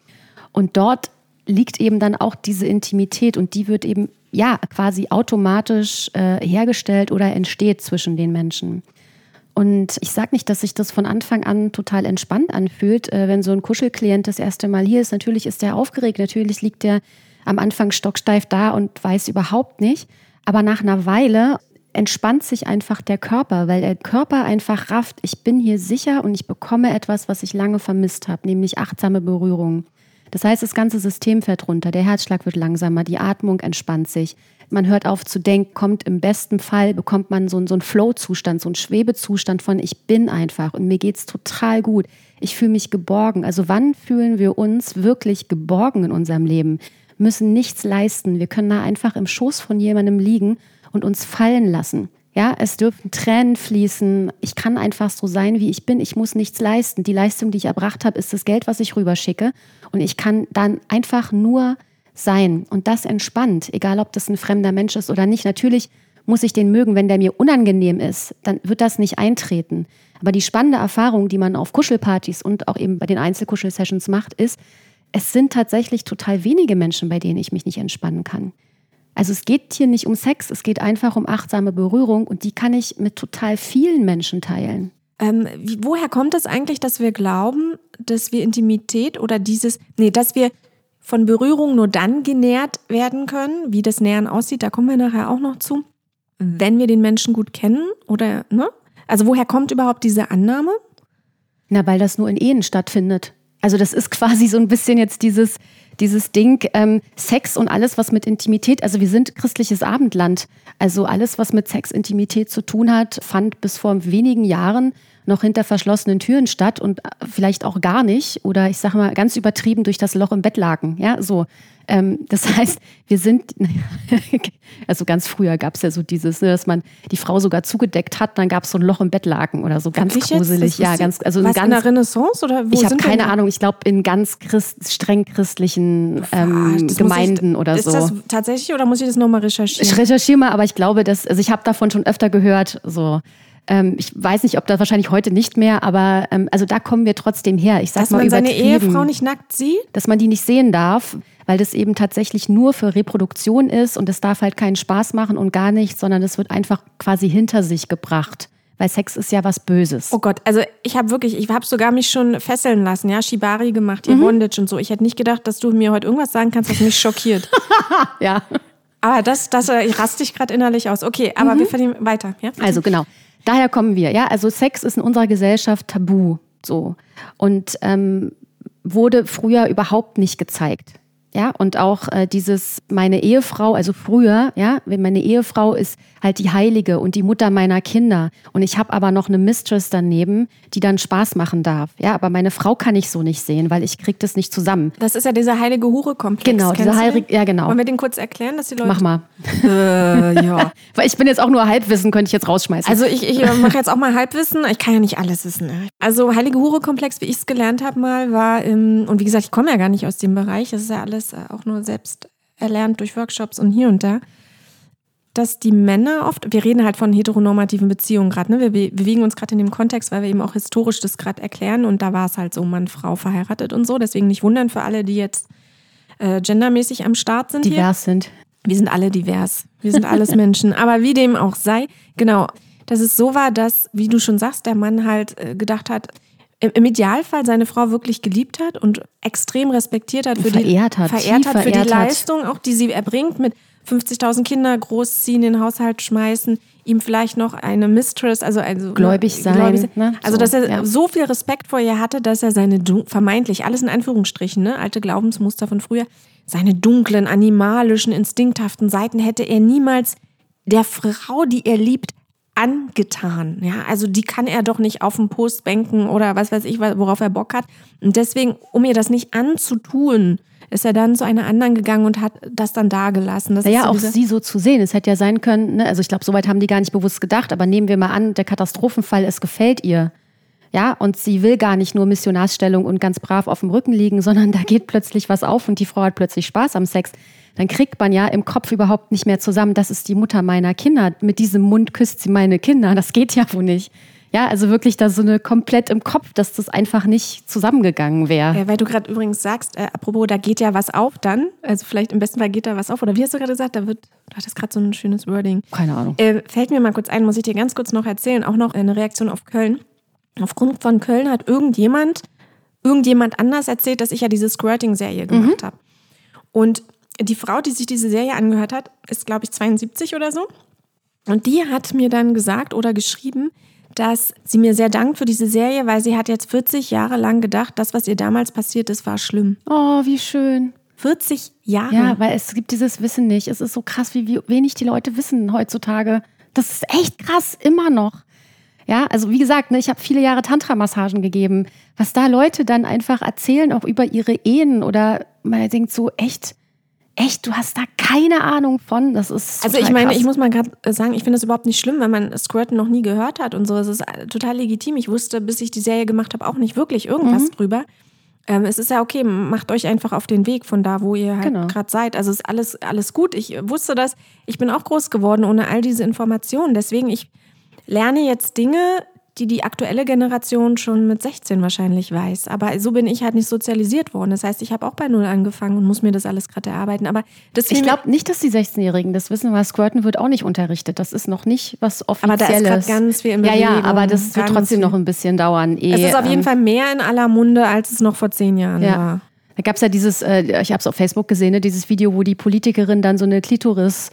Und dort liegt eben dann auch diese Intimität und die wird eben ja quasi automatisch äh, hergestellt oder entsteht zwischen den Menschen. Und ich sage nicht, dass sich das von Anfang an total entspannt anfühlt, äh, wenn so ein Kuschelklient das erste Mal hier ist. Natürlich ist der aufgeregt, natürlich liegt der am Anfang stocksteif da und weiß überhaupt nicht. Aber nach einer Weile entspannt sich einfach der Körper, weil der Körper einfach rafft, ich bin hier sicher und ich bekomme etwas, was ich lange vermisst habe, nämlich achtsame Berührung. Das heißt, das ganze System fährt runter, der Herzschlag wird langsamer, die Atmung entspannt sich, man hört auf zu denken, kommt im besten Fall, bekommt man so, so einen Flow-Zustand, so einen Schwebezustand von ich bin einfach und mir geht es total gut. Ich fühle mich geborgen. Also wann fühlen wir uns wirklich geborgen in unserem Leben? Müssen nichts leisten. Wir können da einfach im Schoß von jemandem liegen und uns fallen lassen. Ja, es dürfen Tränen fließen. Ich kann einfach so sein, wie ich bin. Ich muss nichts leisten. Die Leistung, die ich erbracht habe, ist das Geld, was ich rüberschicke. Und ich kann dann einfach nur sein. Und das entspannt, egal ob das ein fremder Mensch ist oder nicht. Natürlich muss ich den mögen. Wenn der mir unangenehm ist, dann wird das nicht eintreten. Aber die spannende Erfahrung, die man auf Kuschelpartys und auch eben bei den Einzelkuschelsessions macht, ist, es sind tatsächlich total wenige Menschen, bei denen ich mich nicht entspannen kann. Also es geht hier nicht um Sex, es geht einfach um achtsame Berührung und die kann ich mit total vielen Menschen teilen. Ähm, wie, woher kommt es eigentlich, dass wir glauben, dass wir Intimität oder dieses, nee, dass wir von Berührung nur dann genährt werden können, wie das Nähern aussieht, da kommen wir nachher auch noch zu, wenn wir den Menschen gut kennen oder, ne? Also woher kommt überhaupt diese Annahme? Na, weil das nur in Ehen stattfindet. Also das ist quasi so ein bisschen jetzt dieses, dieses Ding ähm, Sex und alles, was mit Intimität, also wir sind christliches Abendland. Also alles, was mit Sex, Intimität zu tun hat, fand bis vor wenigen Jahren noch hinter verschlossenen Türen statt und äh, vielleicht auch gar nicht oder ich sage mal ganz übertrieben durch das Loch im Bettlaken. Ja, so. Ähm, das heißt, wir sind, also ganz früher gab es ja so dieses, ne, dass man die Frau sogar zugedeckt hat, dann gab es so ein Loch im Bettlaken oder so, ganz Wirklich gruselig. Ja, ganz, also was, ganz, in der Renaissance oder wo Ich habe keine Ahnung, ich glaube in ganz Christ, streng christlichen ähm, Gemeinden ich, oder ist so. Ist das tatsächlich oder muss ich das nochmal recherchieren? Ich recherchiere mal, aber ich glaube, dass, also ich habe davon schon öfter gehört, so ähm, ich weiß nicht, ob das wahrscheinlich heute nicht mehr, aber ähm, also da kommen wir trotzdem her. Ich sag dass mal man seine Ehefrau nicht nackt sieht? Dass man die nicht sehen darf, weil das eben tatsächlich nur für Reproduktion ist und es darf halt keinen Spaß machen und gar nichts, sondern es wird einfach quasi hinter sich gebracht. Weil Sex ist ja was Böses. Oh Gott, also ich habe wirklich, ich habe sogar mich schon fesseln lassen, ja, Shibari gemacht, mhm. Bondage und so. Ich hätte nicht gedacht, dass du mir heute irgendwas sagen kannst, was mich schockiert. ja. Aber das, das äh, raste ich gerade innerlich aus. Okay, aber mhm. wir verlieren weiter. Ja? Also genau. Daher kommen wir, ja. Also Sex ist in unserer Gesellschaft tabu, so. Und ähm, wurde früher überhaupt nicht gezeigt. Ja, und auch äh, dieses, meine Ehefrau, also früher, ja, meine Ehefrau ist halt die Heilige und die Mutter meiner Kinder. Und ich habe aber noch eine Mistress daneben, die dann Spaß machen darf. Ja, aber meine Frau kann ich so nicht sehen, weil ich krieg das nicht zusammen. Das ist ja dieser heilige Hure-Komplex. Genau, dieser heilige, ja genau. Wollen wir den kurz erklären, dass die Leute. Mach mal. Äh, ja. weil ich bin jetzt auch nur Halbwissen, könnte ich jetzt rausschmeißen. Also ich, ich mache jetzt auch mal Halbwissen. Ich kann ja nicht alles wissen. Ne? Also heilige Hure-Komplex, wie ich es gelernt habe mal, war im, und wie gesagt, ich komme ja gar nicht aus dem Bereich. Das ist ja alles äh, auch nur selbst erlernt durch Workshops und hier und da dass die Männer oft, wir reden halt von heteronormativen Beziehungen gerade, ne? wir be- bewegen uns gerade in dem Kontext, weil wir eben auch historisch das gerade erklären und da war es halt so, Mann, Frau verheiratet und so. Deswegen nicht wundern für alle, die jetzt äh, gendermäßig am Start sind hier. Divers sind. Wir sind alle divers. Wir sind alles Menschen. Aber wie dem auch sei, genau, dass es so war, dass, wie du schon sagst, der Mann halt äh, gedacht hat, im Idealfall seine Frau wirklich geliebt hat und extrem respektiert hat für Verehrt die hat, verehrt hat für die verehrt hat. Leistung, auch die sie erbringt mit 50.000 Kinder großziehen, den Haushalt schmeißen, ihm vielleicht noch eine Mistress, also, also Gläubig ne, sein, ne? Also, So, dass er ja. so viel Respekt vor ihr hatte, dass er seine vermeintlich, alles in Anführungsstrichen, ne, alte Glaubensmuster von früher, seine dunklen, animalischen, instinkthaften Seiten hätte er niemals der Frau, die er liebt, angetan. Ja, also die kann er doch nicht auf dem Post banken oder was weiß ich, worauf er Bock hat. Und deswegen, um ihr das nicht anzutun, ist er dann zu einer anderen gegangen und hat das dann dagelassen. Das ist Naja, so auch sie so zu sehen. Es hätte ja sein können, ne? also ich glaube, soweit haben die gar nicht bewusst gedacht, aber nehmen wir mal an, der Katastrophenfall, es gefällt ihr. Ja, und sie will gar nicht nur Missionarsstellung und ganz brav auf dem Rücken liegen, sondern da geht plötzlich was auf und die Frau hat plötzlich Spaß am Sex. Dann kriegt man ja im Kopf überhaupt nicht mehr zusammen, das ist die Mutter meiner Kinder. Mit diesem Mund küsst sie meine Kinder. Das geht ja wohl nicht. Ja, also wirklich da so eine komplett im Kopf, dass das einfach nicht zusammengegangen wäre. Äh, weil du gerade übrigens sagst, äh, apropos, da geht ja was auf dann. Also vielleicht im besten Fall geht da was auf. Oder wie hast du gerade gesagt, da wird, du hattest gerade so ein schönes Wording. Keine Ahnung. Äh, fällt mir mal kurz ein, muss ich dir ganz kurz noch erzählen, auch noch eine Reaktion auf Köln. Aufgrund von Köln hat irgendjemand, irgendjemand anders erzählt, dass ich ja diese Squirting-Serie gemacht habe. Und die Frau, die sich diese Serie angehört hat, ist, glaube ich, 72 oder so. Und die hat mir dann gesagt oder geschrieben, dass sie mir sehr dankt für diese Serie, weil sie hat jetzt 40 Jahre lang gedacht, das, was ihr damals passiert ist, war schlimm. Oh, wie schön. 40 Jahre. Ja, weil es gibt dieses Wissen nicht. Es ist so krass, wie, wie wenig die Leute wissen heutzutage. Das ist echt krass, immer noch. Ja, also wie gesagt, ne, ich habe viele Jahre Tantra-Massagen gegeben. Was da Leute dann einfach erzählen, auch über ihre Ehen oder man denkt so, echt, echt, du hast da keine Ahnung von. Das ist Also total ich meine, krass. ich muss mal gerade sagen, ich finde es überhaupt nicht schlimm, wenn man Squirten noch nie gehört hat und so. Es ist äh, total legitim. Ich wusste, bis ich die Serie gemacht habe, auch nicht wirklich irgendwas Mhm. drüber. Ähm, es ist ja okay, macht euch einfach auf den Weg von da, wo ihr halt Genau. gerade seid. Also ist alles, alles gut. Ich wusste das. Ich bin auch groß geworden ohne all diese Informationen. Deswegen, ich lerne jetzt Dinge, die die aktuelle Generation schon mit 16 wahrscheinlich weiß. Aber so bin ich halt nicht sozialisiert worden. Das heißt, ich habe auch bei Null angefangen und muss mir das alles gerade erarbeiten. Aber das ich glaube nicht, dass die 16-Jährigen das wissen, weil Squirten wird auch nicht unterrichtet. Das ist noch nicht was Aber da Offizielles. ist ganz viel in Ja, ja, aber das wird trotzdem noch ein bisschen dauern. Eh, Es ist auf jeden ähm, Fall mehr in aller Munde, als es noch vor zehn Jahren Ja. war. Da gab es ja dieses, äh, ich habe es auf Facebook gesehen, ne, dieses Video, wo die Politikerin dann so eine Klitoris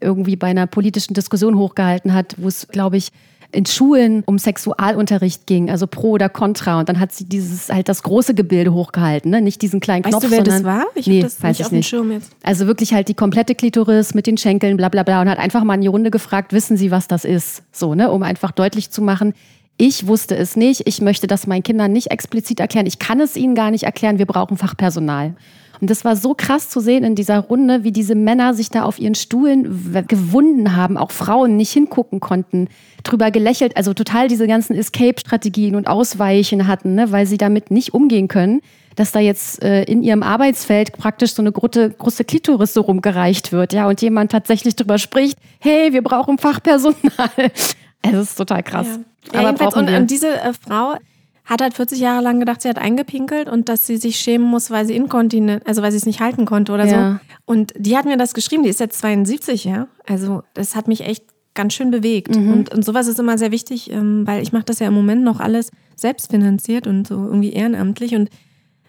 irgendwie bei einer politischen Diskussion hochgehalten hat, wo es, glaube ich, in Schulen um Sexualunterricht ging, also pro oder contra. Und dann hat sie dieses halt das große Gebilde hochgehalten, ne? nicht diesen kleinen Weißt Knopf. du, wer das sondern, war? Ich nee, das weiß nicht ich auf dem. Schirm jetzt. Also wirklich halt die komplette Klitoris mit den Schenkeln, bla bla bla. Und hat einfach mal in die Runde gefragt, wissen Sie, was das ist? So, ne? Um einfach deutlich zu machen, ich wusste es nicht. Ich möchte das meinen Kindern nicht explizit erklären. Ich kann es ihnen gar nicht erklären. Wir brauchen Fachpersonal. Und das war so krass zu sehen in dieser Runde, wie diese Männer sich da auf ihren Stuhlen gewunden haben, auch Frauen nicht hingucken konnten, drüber gelächelt, also total diese ganzen Escape-Strategien und Ausweichen hatten, ne, weil sie damit nicht umgehen können, dass da jetzt äh, in ihrem Arbeitsfeld praktisch so eine große, große Klitoris so rumgereicht wird, ja, und jemand tatsächlich drüber spricht, hey, wir brauchen Fachpersonal. Es ist total krass. Ja. Aber Ja, brauchen wir. und diese äh, Frau hat halt 40 Jahre lang gedacht, sie hat eingepinkelt und dass sie sich schämen muss, weil sie inkontinent, also weil sie es nicht halten konnte oder Ja. so. Und die hat mir das geschrieben, die ist jetzt 72, ja. Also das hat mich echt ganz schön bewegt. Mhm. Und, und sowas ist immer sehr wichtig, ähm, weil ich mache das ja im Moment noch alles selbstfinanziert und so irgendwie ehrenamtlich und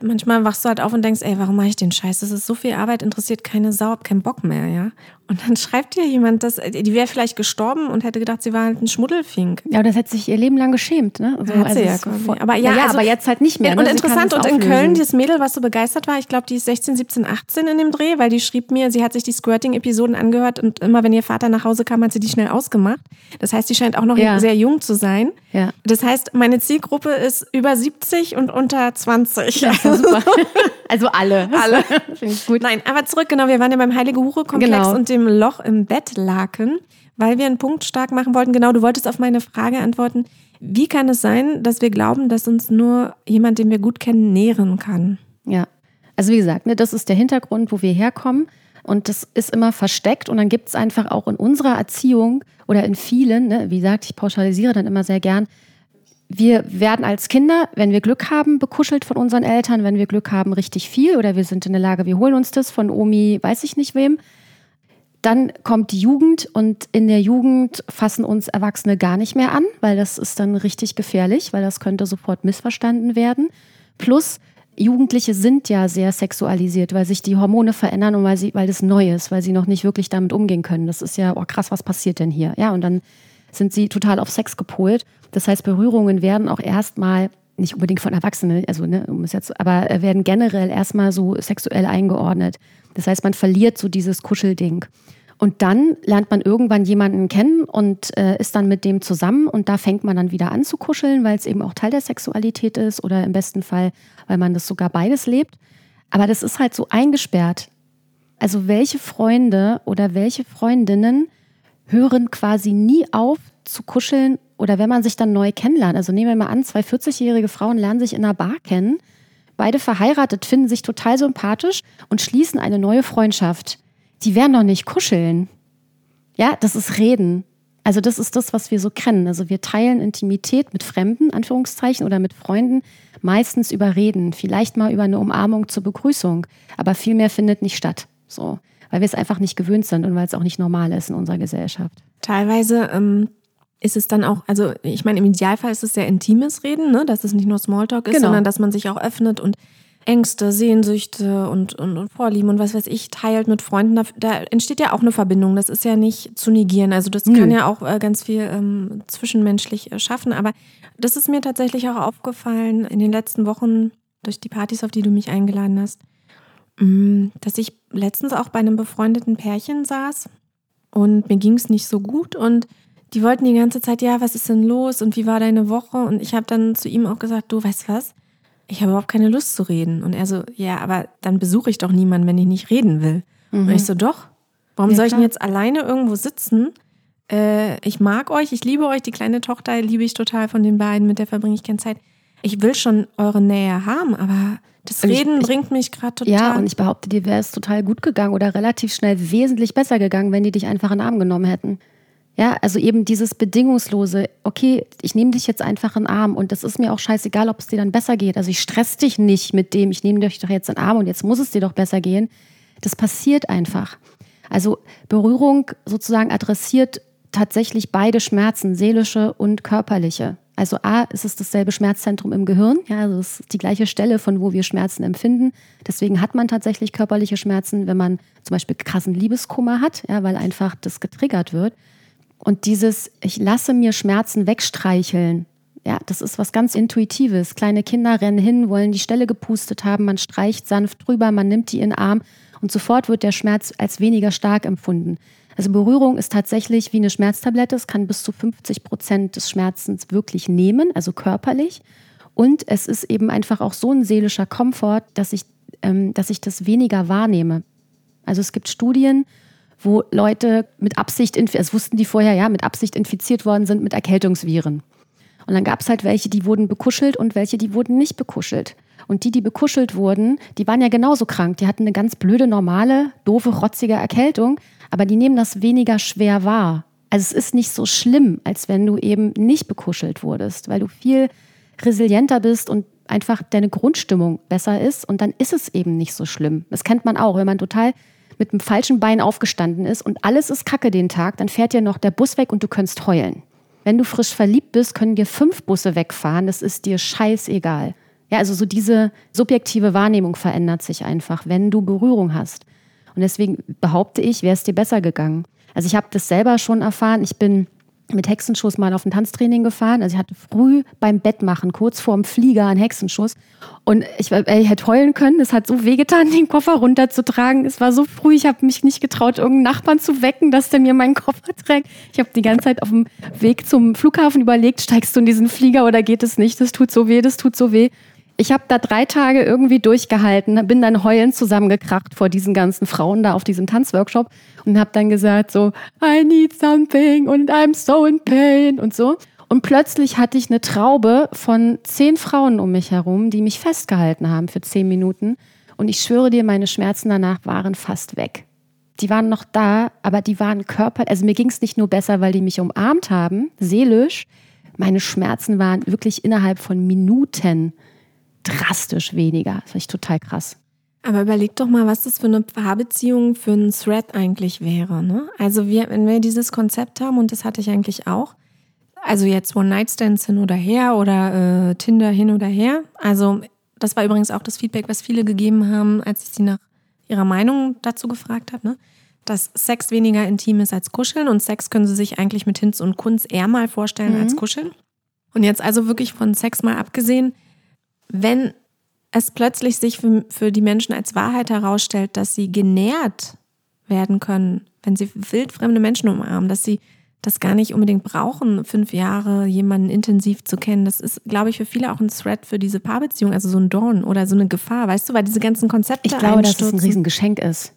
manchmal wachst du halt auf und denkst, ey, warum mache ich den Scheiß? Das ist so viel Arbeit, interessiert keine Sau, hab keinen Bock mehr, ja. Und dann schreibt dir jemand, dass die wäre vielleicht gestorben und hätte gedacht, sie war halt ein Schmuddelfink. Ja, das hat sich ihr Leben lang geschämt, ne? Also, Hat sie ja ist quasi. voll- Aber ja, ja, also- aber jetzt halt nicht mehr. Und ne? Sie kann interessant, es und in auflösen. Köln, dieses Mädel, was so begeistert war, ich glaube, die ist 16, 17, 18 in dem Dreh, weil die schrieb mir, sie hat sich die Squirting-Episoden angehört und immer, wenn ihr Vater nach Hause kam, hat sie die schnell ausgemacht. Das heißt, die scheint auch noch Ja. sehr jung zu sein. Ja. Das heißt, meine Zielgruppe ist über 70 und unter 20. Ja, super. Also alle. Alle. Finde ich gut. Nein, aber zurück, genau, wir waren ja beim Heilige Hure-Komplex Genau. und dem Loch im Bettlaken, weil wir einen Punkt stark machen wollten. Genau, du wolltest auf meine Frage antworten. Wie kann es sein, dass wir glauben, dass uns nur jemand, den wir gut kennen, nähren kann? Ja. Also wie gesagt, ne, das ist der Hintergrund, wo wir herkommen. und das ist immer versteckt und dann gibt es einfach auch in unserer Erziehung oder in vielen, ne, wie gesagt, ich pauschalisiere dann immer sehr gern, wir werden als Kinder, wenn wir Glück haben, bekuschelt von unseren Eltern, wenn wir Glück haben, richtig viel oder wir sind in der Lage, wir holen uns das von Omi, weiß ich nicht wem. Dann kommt die Jugend und in der Jugend fassen uns Erwachsene gar nicht mehr an, weil das ist dann richtig gefährlich, weil das könnte sofort missverstanden werden. Plus, Jugendliche sind ja sehr sexualisiert, weil sich die Hormone verändern und weil, sie, weil das neu ist, weil sie noch nicht wirklich damit umgehen können. Das ist ja, oh krass, was passiert denn hier? Ja, und dann sind sie total auf Sex gepolt. Das heißt, Berührungen werden auch erstmal nicht unbedingt von Erwachsenen, also ne, um es jetzt, aber werden generell erstmal so sexuell eingeordnet. Das heißt, man verliert so dieses Kuschelding. Und dann lernt man irgendwann jemanden kennen und äh, ist dann mit dem zusammen und da fängt man dann wieder an zu kuscheln, weil es eben auch Teil der Sexualität ist oder im besten Fall, weil man das sogar beides lebt. Aber das ist halt so eingesperrt. Also welche Freunde oder welche Freundinnen hören quasi nie auf zu kuscheln oder wenn man sich dann neu kennenlernt. Also nehmen wir mal an, zwei 40-jährige Frauen lernen sich in einer Bar kennen, beide verheiratet, finden sich total sympathisch und schließen eine neue Freundschaft die werden doch nicht kuscheln. Ja, das ist Reden. Also das ist das, was wir so kennen. Also wir teilen Intimität mit Fremden, Anführungszeichen, oder mit Freunden, meistens über Reden, vielleicht mal über eine Umarmung zur Begrüßung, aber viel mehr findet nicht statt. So, weil wir es einfach nicht gewöhnt sind und weil es auch nicht normal ist in unserer Gesellschaft. Teilweise ähm, ist es dann auch, also ich meine, im Idealfall ist es sehr intimes Reden, ne? dass es nicht nur Smalltalk ist, genau. sondern dass man sich auch öffnet und Ängste, Sehnsüchte und, und, und Vorlieben und was weiß ich teilt mit Freunden, da, da, entsteht ja auch eine Verbindung. Das ist ja nicht zu negieren. Also das mhm. kann ja auch äh, ganz viel ähm, zwischenmenschlich äh, schaffen. Aber das ist mir tatsächlich auch aufgefallen in den letzten Wochen durch die Partys, auf die du mich eingeladen hast, mh, mm, dass ich letztens auch bei einem befreundeten Pärchen saß und mir ging es nicht so gut und die wollten die ganze Zeit, ja, was ist denn los und wie war deine Woche? Und ich habe dann zu ihm auch gesagt, du weißt was, ich habe überhaupt keine Lust zu reden. Und er so, ja, aber dann besuche ich doch niemanden, wenn ich nicht reden will. Mhm. Und ich so, doch. Warum ja, soll ich denn jetzt alleine irgendwo sitzen? Äh, ich mag euch, ich liebe euch, die kleine Tochter liebe ich total von den beiden, mit der verbringe ich keine Zeit. Ich will schon eure Nähe haben, aber das Reden ich, bringt mich gerade total. Ja, und ich behaupte, dir wäre es total gut gegangen oder relativ schnell wesentlich besser gegangen, wenn die dich einfach in den Arm genommen hätten. Ja, also eben dieses bedingungslose, okay, ich nehme dich jetzt einfach in den Arm und das ist mir auch scheißegal, ob es dir dann besser geht. Also ich stress dich nicht mit dem, ich nehme dich doch jetzt in den Arm und jetzt muss es dir doch besser gehen. Das passiert einfach. Also Berührung sozusagen adressiert tatsächlich beide Schmerzen, seelische und körperliche. Also A, ist es dasselbe Schmerzzentrum im Gehirn, ja, also es ist die gleiche Stelle, von wo wir Schmerzen empfinden. Deswegen hat man tatsächlich körperliche Schmerzen, wenn man zum Beispiel krassen Liebeskummer hat, ja, weil einfach das getriggert wird. Und dieses, ich lasse mir Schmerzen wegstreicheln, ja, das ist was ganz Intuitives. Kleine Kinder rennen hin, wollen die Stelle gepustet haben, man streicht sanft drüber, man nimmt die in den Arm und sofort wird der Schmerz als weniger stark empfunden. Also Berührung ist tatsächlich wie eine Schmerztablette. Es kann bis zu 50 Prozent des Schmerzens wirklich nehmen, also körperlich. Und es ist eben einfach auch so ein seelischer Komfort, dass ich, ähm, dass ich das weniger wahrnehme. Also es gibt Studien, wo Leute mit Absicht, das wussten die vorher, ja, mit Absicht infiziert worden sind mit Erkältungsviren. Und dann gab es halt welche, die wurden bekuschelt und welche, die wurden nicht bekuschelt. Und die, die bekuschelt wurden, die waren ja genauso krank. Die hatten eine ganz blöde, normale, doofe, rotzige Erkältung, aber die nehmen das weniger schwer wahr. Also es ist nicht so schlimm, als wenn du eben nicht bekuschelt wurdest, weil du viel resilienter bist und einfach deine Grundstimmung besser ist und dann ist es eben nicht so schlimm. Das kennt man auch, wenn man total mit dem falschen Bein aufgestanden ist und alles ist kacke den Tag, dann fährt dir noch der Bus weg und du könntest heulen. Wenn du frisch verliebt bist, können dir fünf Busse wegfahren, das ist dir scheißegal. Ja, also so diese subjektive Wahrnehmung verändert sich einfach, wenn du Berührung hast. Und deswegen behaupte ich, wäre es dir besser gegangen. Also ich habe das selber schon erfahren. Ich bin mit Hexenschuss mal auf ein Tanztraining gefahren. Also ich hatte früh beim Bett machen, kurz vorm Flieger, einen Hexenschuss. Und ich, ich hätte heulen können. Es hat so wehgetan, den Koffer runterzutragen. Es war so früh, ich habe mich nicht getraut, irgendeinen Nachbarn zu wecken, dass der mir meinen Koffer trägt. Ich habe die ganze Zeit auf dem Weg zum Flughafen überlegt, steigst du in diesen Flieger oder geht es nicht? Das tut so weh, das tut so weh. Ich habe da drei Tage irgendwie durchgehalten, bin dann heulend zusammengekracht vor diesen ganzen Frauen da auf diesem Tanzworkshop und habe dann gesagt so, I need something und I'm so in pain und so. Und plötzlich hatte ich eine Traube von zehn Frauen um mich herum, die mich festgehalten haben für zehn Minuten. Und ich schwöre dir, meine Schmerzen danach waren fast weg. die waren noch da, aber die waren körper, also mir ging es nicht nur besser, weil die mich umarmt haben, seelisch. Meine Schmerzen waren wirklich innerhalb von Minuten drastisch weniger. Das war ich total krass. Aber überleg doch mal, was das für eine Paarbeziehung für einen Thread eigentlich wäre. Ne? Also wir, wenn wir dieses Konzept haben, und das hatte ich eigentlich auch, also jetzt One-Night-Stands hin oder her oder äh, Tinder hin oder her. Also das war übrigens auch das Feedback, was viele gegeben haben, als ich sie nach ihrer Meinung dazu gefragt habe, ne? dass Sex weniger intim ist als Kuscheln und Sex können sie sich eigentlich mit Hinz und Kunz eher mal vorstellen mhm. als Kuscheln. Und jetzt also wirklich von Sex mal abgesehen, wenn es plötzlich sich für, für die Menschen als Wahrheit herausstellt, dass sie genährt werden können, wenn sie wildfremde Menschen umarmen, dass sie das gar nicht unbedingt brauchen, fünf Jahre jemanden intensiv zu kennen. Das ist, glaube ich, für viele auch ein Threat für diese Paarbeziehung, also so ein Dorn oder so eine Gefahr, weißt du, weil diese ganzen Konzepte. Ich glaube, dass es ein Riesengeschenk ist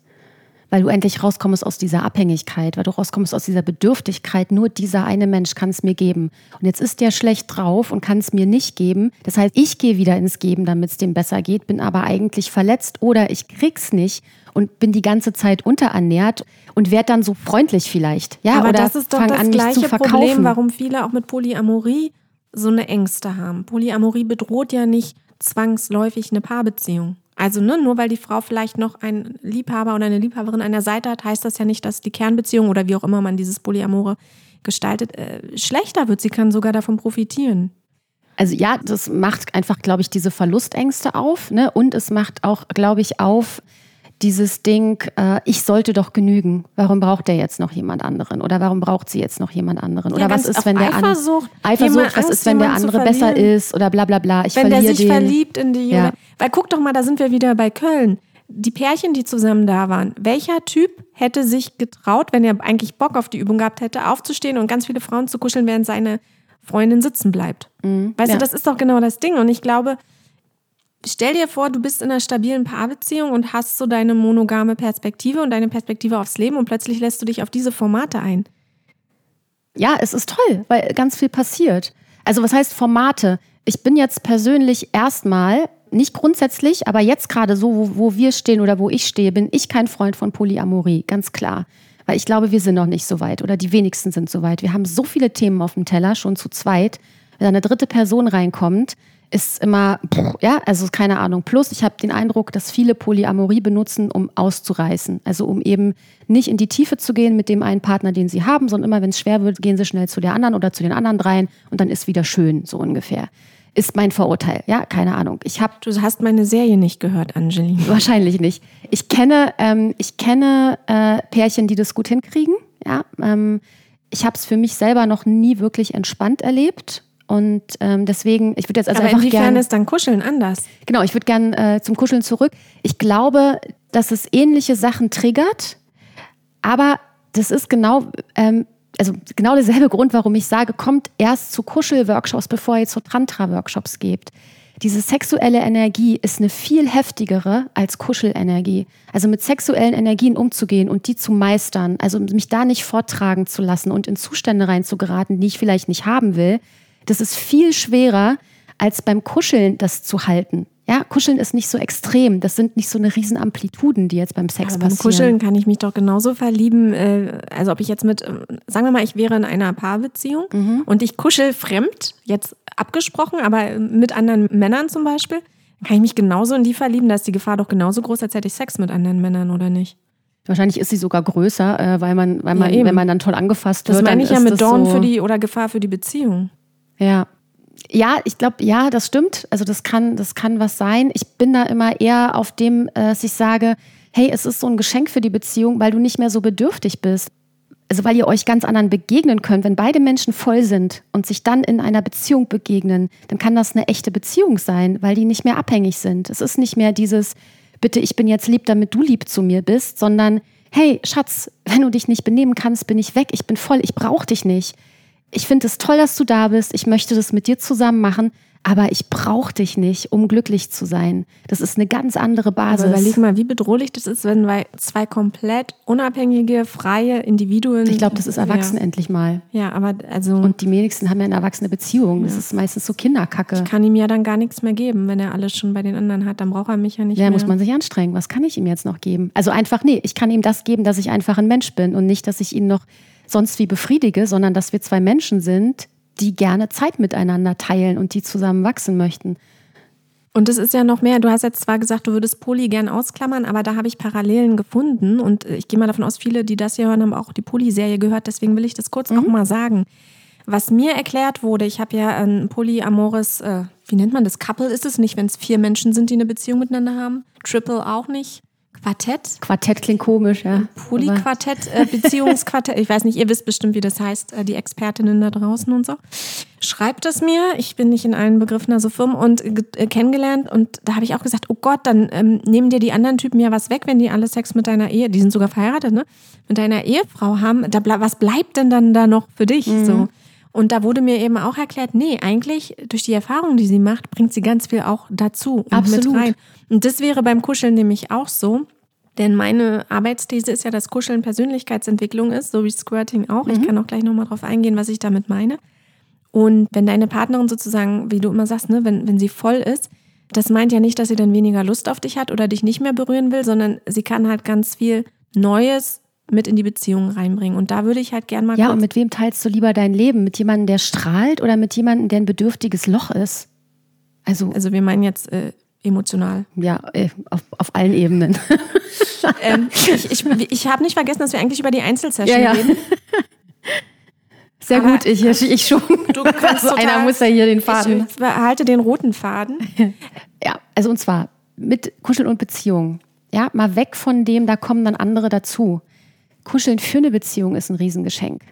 weil du endlich rauskommst aus dieser Abhängigkeit, weil du rauskommst aus dieser Bedürftigkeit, nur dieser eine Mensch kann es mir geben. Und jetzt ist der schlecht drauf und kann es mir nicht geben. Das heißt, ich gehe wieder ins Geben, damit es dem besser geht, bin aber eigentlich verletzt oder ich krieg's nicht und bin die ganze Zeit unterernährt und werde dann so freundlich vielleicht. Ja, aber oder das ist doch das an, gleiche Problem, warum viele auch mit Polyamorie so eine Ängste haben. Polyamorie bedroht ja nicht zwangsläufig eine Paarbeziehung. Also ne, nur weil die Frau vielleicht noch einen Liebhaber oder eine Liebhaberin an der Seite hat, heißt das ja nicht, dass die Kernbeziehung oder wie auch immer man dieses Polyamore gestaltet, äh, schlechter wird. Sie kann sogar davon profitieren. Also ja, das macht einfach, glaube ich, diese Verlustängste auf. Ne? Und es macht auch, glaube ich, auf, dieses Ding, äh, ich sollte doch genügen. Warum braucht der jetzt noch jemand anderen? Oder warum braucht sie jetzt noch jemand anderen? Oder ja, was ist, wenn der andere Eifersucht, was ist, wenn der andere besser ist? Oder bla bla bla. Ich wenn der sich den. verliebt in die Junge. Ja. Weil guck doch mal, da sind wir wieder bei Köln. Die Pärchen, die zusammen da waren, welcher Typ hätte sich getraut, wenn er eigentlich Bock auf die Übung gehabt hätte, aufzustehen und ganz viele Frauen zu kuscheln, während seine Freundin sitzen bleibt? Mhm. Weißt ja. du, das ist doch genau das Ding. Und ich glaube, stell dir vor, du bist in einer stabilen Paarbeziehung und hast so deine monogame Perspektive und deine Perspektive aufs Leben und plötzlich lässt du dich auf diese Formate ein. Ja, es ist toll, weil ganz viel passiert. Also was heißt Formate? Ich bin jetzt persönlich erstmal, nicht grundsätzlich, aber jetzt gerade so, wo, wo wir stehen oder wo ich stehe, bin ich kein Freund von Polyamorie, ganz klar. Weil ich glaube, wir sind noch nicht so weit oder die wenigsten sind so weit. Wir haben so viele Themen auf dem Teller, schon zu zweit. Wenn eine dritte Person reinkommt, ist immer, ja, also keine Ahnung. Plus, ich habe den Eindruck, dass viele Polyamorie benutzen, um auszureißen. Also um eben nicht in die Tiefe zu gehen mit dem einen Partner, den sie haben, sondern immer, wenn es schwer wird, gehen sie schnell zu der anderen oder zu den anderen dreien und dann ist wieder schön, so ungefähr. Ist mein Vorurteil, ja, keine Ahnung. Ich habe, du hast meine Serie nicht gehört, Angeline. Wahrscheinlich nicht. Ich kenne, ähm, ich kenne äh, Pärchen, die das gut hinkriegen. Ja, ähm, ich habe es für mich selber noch nie wirklich entspannt erlebt und ähm, deswegen, ich würde jetzt also Aber einfach inwiefern gern, ist dann Kuscheln anders? Genau, ich würde gerne äh, zum Kuscheln zurück. Ich glaube, dass es ähnliche Sachen triggert, aber das ist genau, ähm, also genau derselbe Grund, warum ich sage, kommt erst zu Kuschelworkshops, bevor ihr zu Tantra-Workshops geht. Diese sexuelle Energie ist eine viel heftigere als Kuschelenergie. Also mit sexuellen Energien umzugehen und die zu meistern, also mich da nicht vortragen zu lassen und in Zustände reinzugeraten, die ich vielleicht nicht haben will, das ist viel schwerer, als beim Kuscheln das zu halten. Ja, Kuscheln ist nicht so extrem. Das sind nicht so eine riesen Amplituden, die jetzt beim Sex Aber passieren. Beim Kuscheln kann ich mich doch genauso verlieben. Äh, also ob ich jetzt mit, äh, sagen wir mal, ich wäre in einer Paarbeziehung mhm. und ich kuschel fremd, jetzt abgesprochen, aber mit anderen Männern zum Beispiel, kann ich mich genauso in die verlieben. Da ist die Gefahr doch genauso groß, als hätte ich Sex mit anderen Männern, oder nicht? Wahrscheinlich ist sie sogar größer, äh, weil man, weil man, ja, wenn man dann toll angefasst wird. Das meine ich ja mit Dorn so für die oder Gefahr für die Beziehung. Ja. Ja, ich glaube, ja, das stimmt. Also das kann, das kann was sein. Ich bin da immer eher auf dem, äh, dass ich sage, hey, es ist so ein Geschenk für die Beziehung, weil du nicht mehr so bedürftig bist. Also weil ihr euch ganz anderen begegnen könnt. Wenn beide Menschen voll sind und sich dann in einer Beziehung begegnen, dann kann das eine echte Beziehung sein, weil die nicht mehr abhängig sind. Es ist nicht mehr dieses, bitte, ich bin jetzt lieb, damit du lieb zu mir bist, sondern hey, Schatz, wenn du dich nicht benehmen kannst, bin ich weg, ich bin voll, ich brauche dich nicht ich finde es toll, dass du da bist. Ich möchte das mit dir zusammen machen. aber ich brauche dich nicht, um glücklich zu sein. Das ist eine ganz andere Basis. Aber überleg mal, wie bedrohlich das ist, wenn zwei komplett unabhängige, freie Individuen. Ich glaube, das ist erwachsen ja. endlich mal. Ja, aber also. Und die wenigsten haben ja eine erwachsene Beziehung. Ja. Das ist meistens so Kinderkacke. Ich kann ihm ja dann gar nichts mehr geben, wenn er alles schon bei den anderen hat. Dann braucht er mich ja nicht ja, mehr. Ja, muss man sich anstrengen. Was kann ich ihm jetzt noch geben? Also einfach, nee, ich kann ihm das geben, dass ich einfach ein Mensch bin und nicht, dass ich ihn noch sonst wie befriedige, sondern dass wir zwei Menschen sind, die gerne Zeit miteinander teilen und die zusammen wachsen möchten. Und es ist ja noch mehr. Du hast jetzt zwar gesagt, du würdest Poly gern ausklammern, aber da habe ich Parallelen gefunden. Und ich gehe mal davon aus, viele, die das hier hören, haben auch die Poly-Serie gehört. Deswegen will ich das kurz mhm. noch mal sagen. Was mir erklärt wurde, ich habe ja ein polyamores, äh, wie nennt man das? Couple ist es nicht, wenn es vier Menschen sind, die eine Beziehung miteinander haben. Triple auch nicht. Quartett. Quartett klingt komisch, ja. Polyquartett, äh, Beziehungsquartett. Ich weiß nicht, ihr wisst bestimmt, wie das heißt, äh, die Expertinnen da draußen und so. Schreibt es mir. Ich bin nicht in allen Begriffen so firm und äh, kennengelernt. Und da habe ich auch gesagt, oh Gott, dann ähm, nehmen dir die anderen Typen ja was weg, wenn die alle Sex mit deiner Ehe, die sind sogar verheiratet, ne? Mit deiner Ehefrau haben. Da, was bleibt denn dann da noch für dich? Mhm. So. Und da wurde mir eben auch erklärt, nee, eigentlich durch die Erfahrung, die sie macht, bringt sie ganz viel auch dazu und Absolut. mit rein. Und das wäre beim Kuscheln nämlich auch so. Denn meine Arbeitsthese ist ja, dass Kuscheln Persönlichkeitsentwicklung ist, so wie Squirting auch. Mhm. Ich kann auch gleich nochmal drauf eingehen, was ich damit meine. Und wenn deine Partnerin sozusagen, wie du immer sagst, ne, wenn, wenn sie voll ist, das meint ja nicht, dass sie dann weniger Lust auf dich hat oder dich nicht mehr berühren will, sondern sie kann halt ganz viel Neues mit in die Beziehung reinbringen. Und da würde ich halt gern mal. Ja, und mit wem teilst du lieber dein Leben? Mit jemandem, der strahlt oder mit jemandem, der ein bedürftiges Loch ist? Also, also wir meinen jetzt äh, emotional. Ja, äh, auf, auf allen Ebenen. ähm, ich ich, ich habe nicht vergessen, dass wir eigentlich über die Einzelsession ja, ja. reden. Sehr Aber gut, ich, ich schon. Du kannst also einer muss ja hier den Faden. Ich behalte den roten Faden. Ja, also und zwar mit Kuscheln und Beziehung. Ja, mal weg von dem, da kommen dann andere dazu. Kuscheln für eine Beziehung ist ein Riesengeschenk.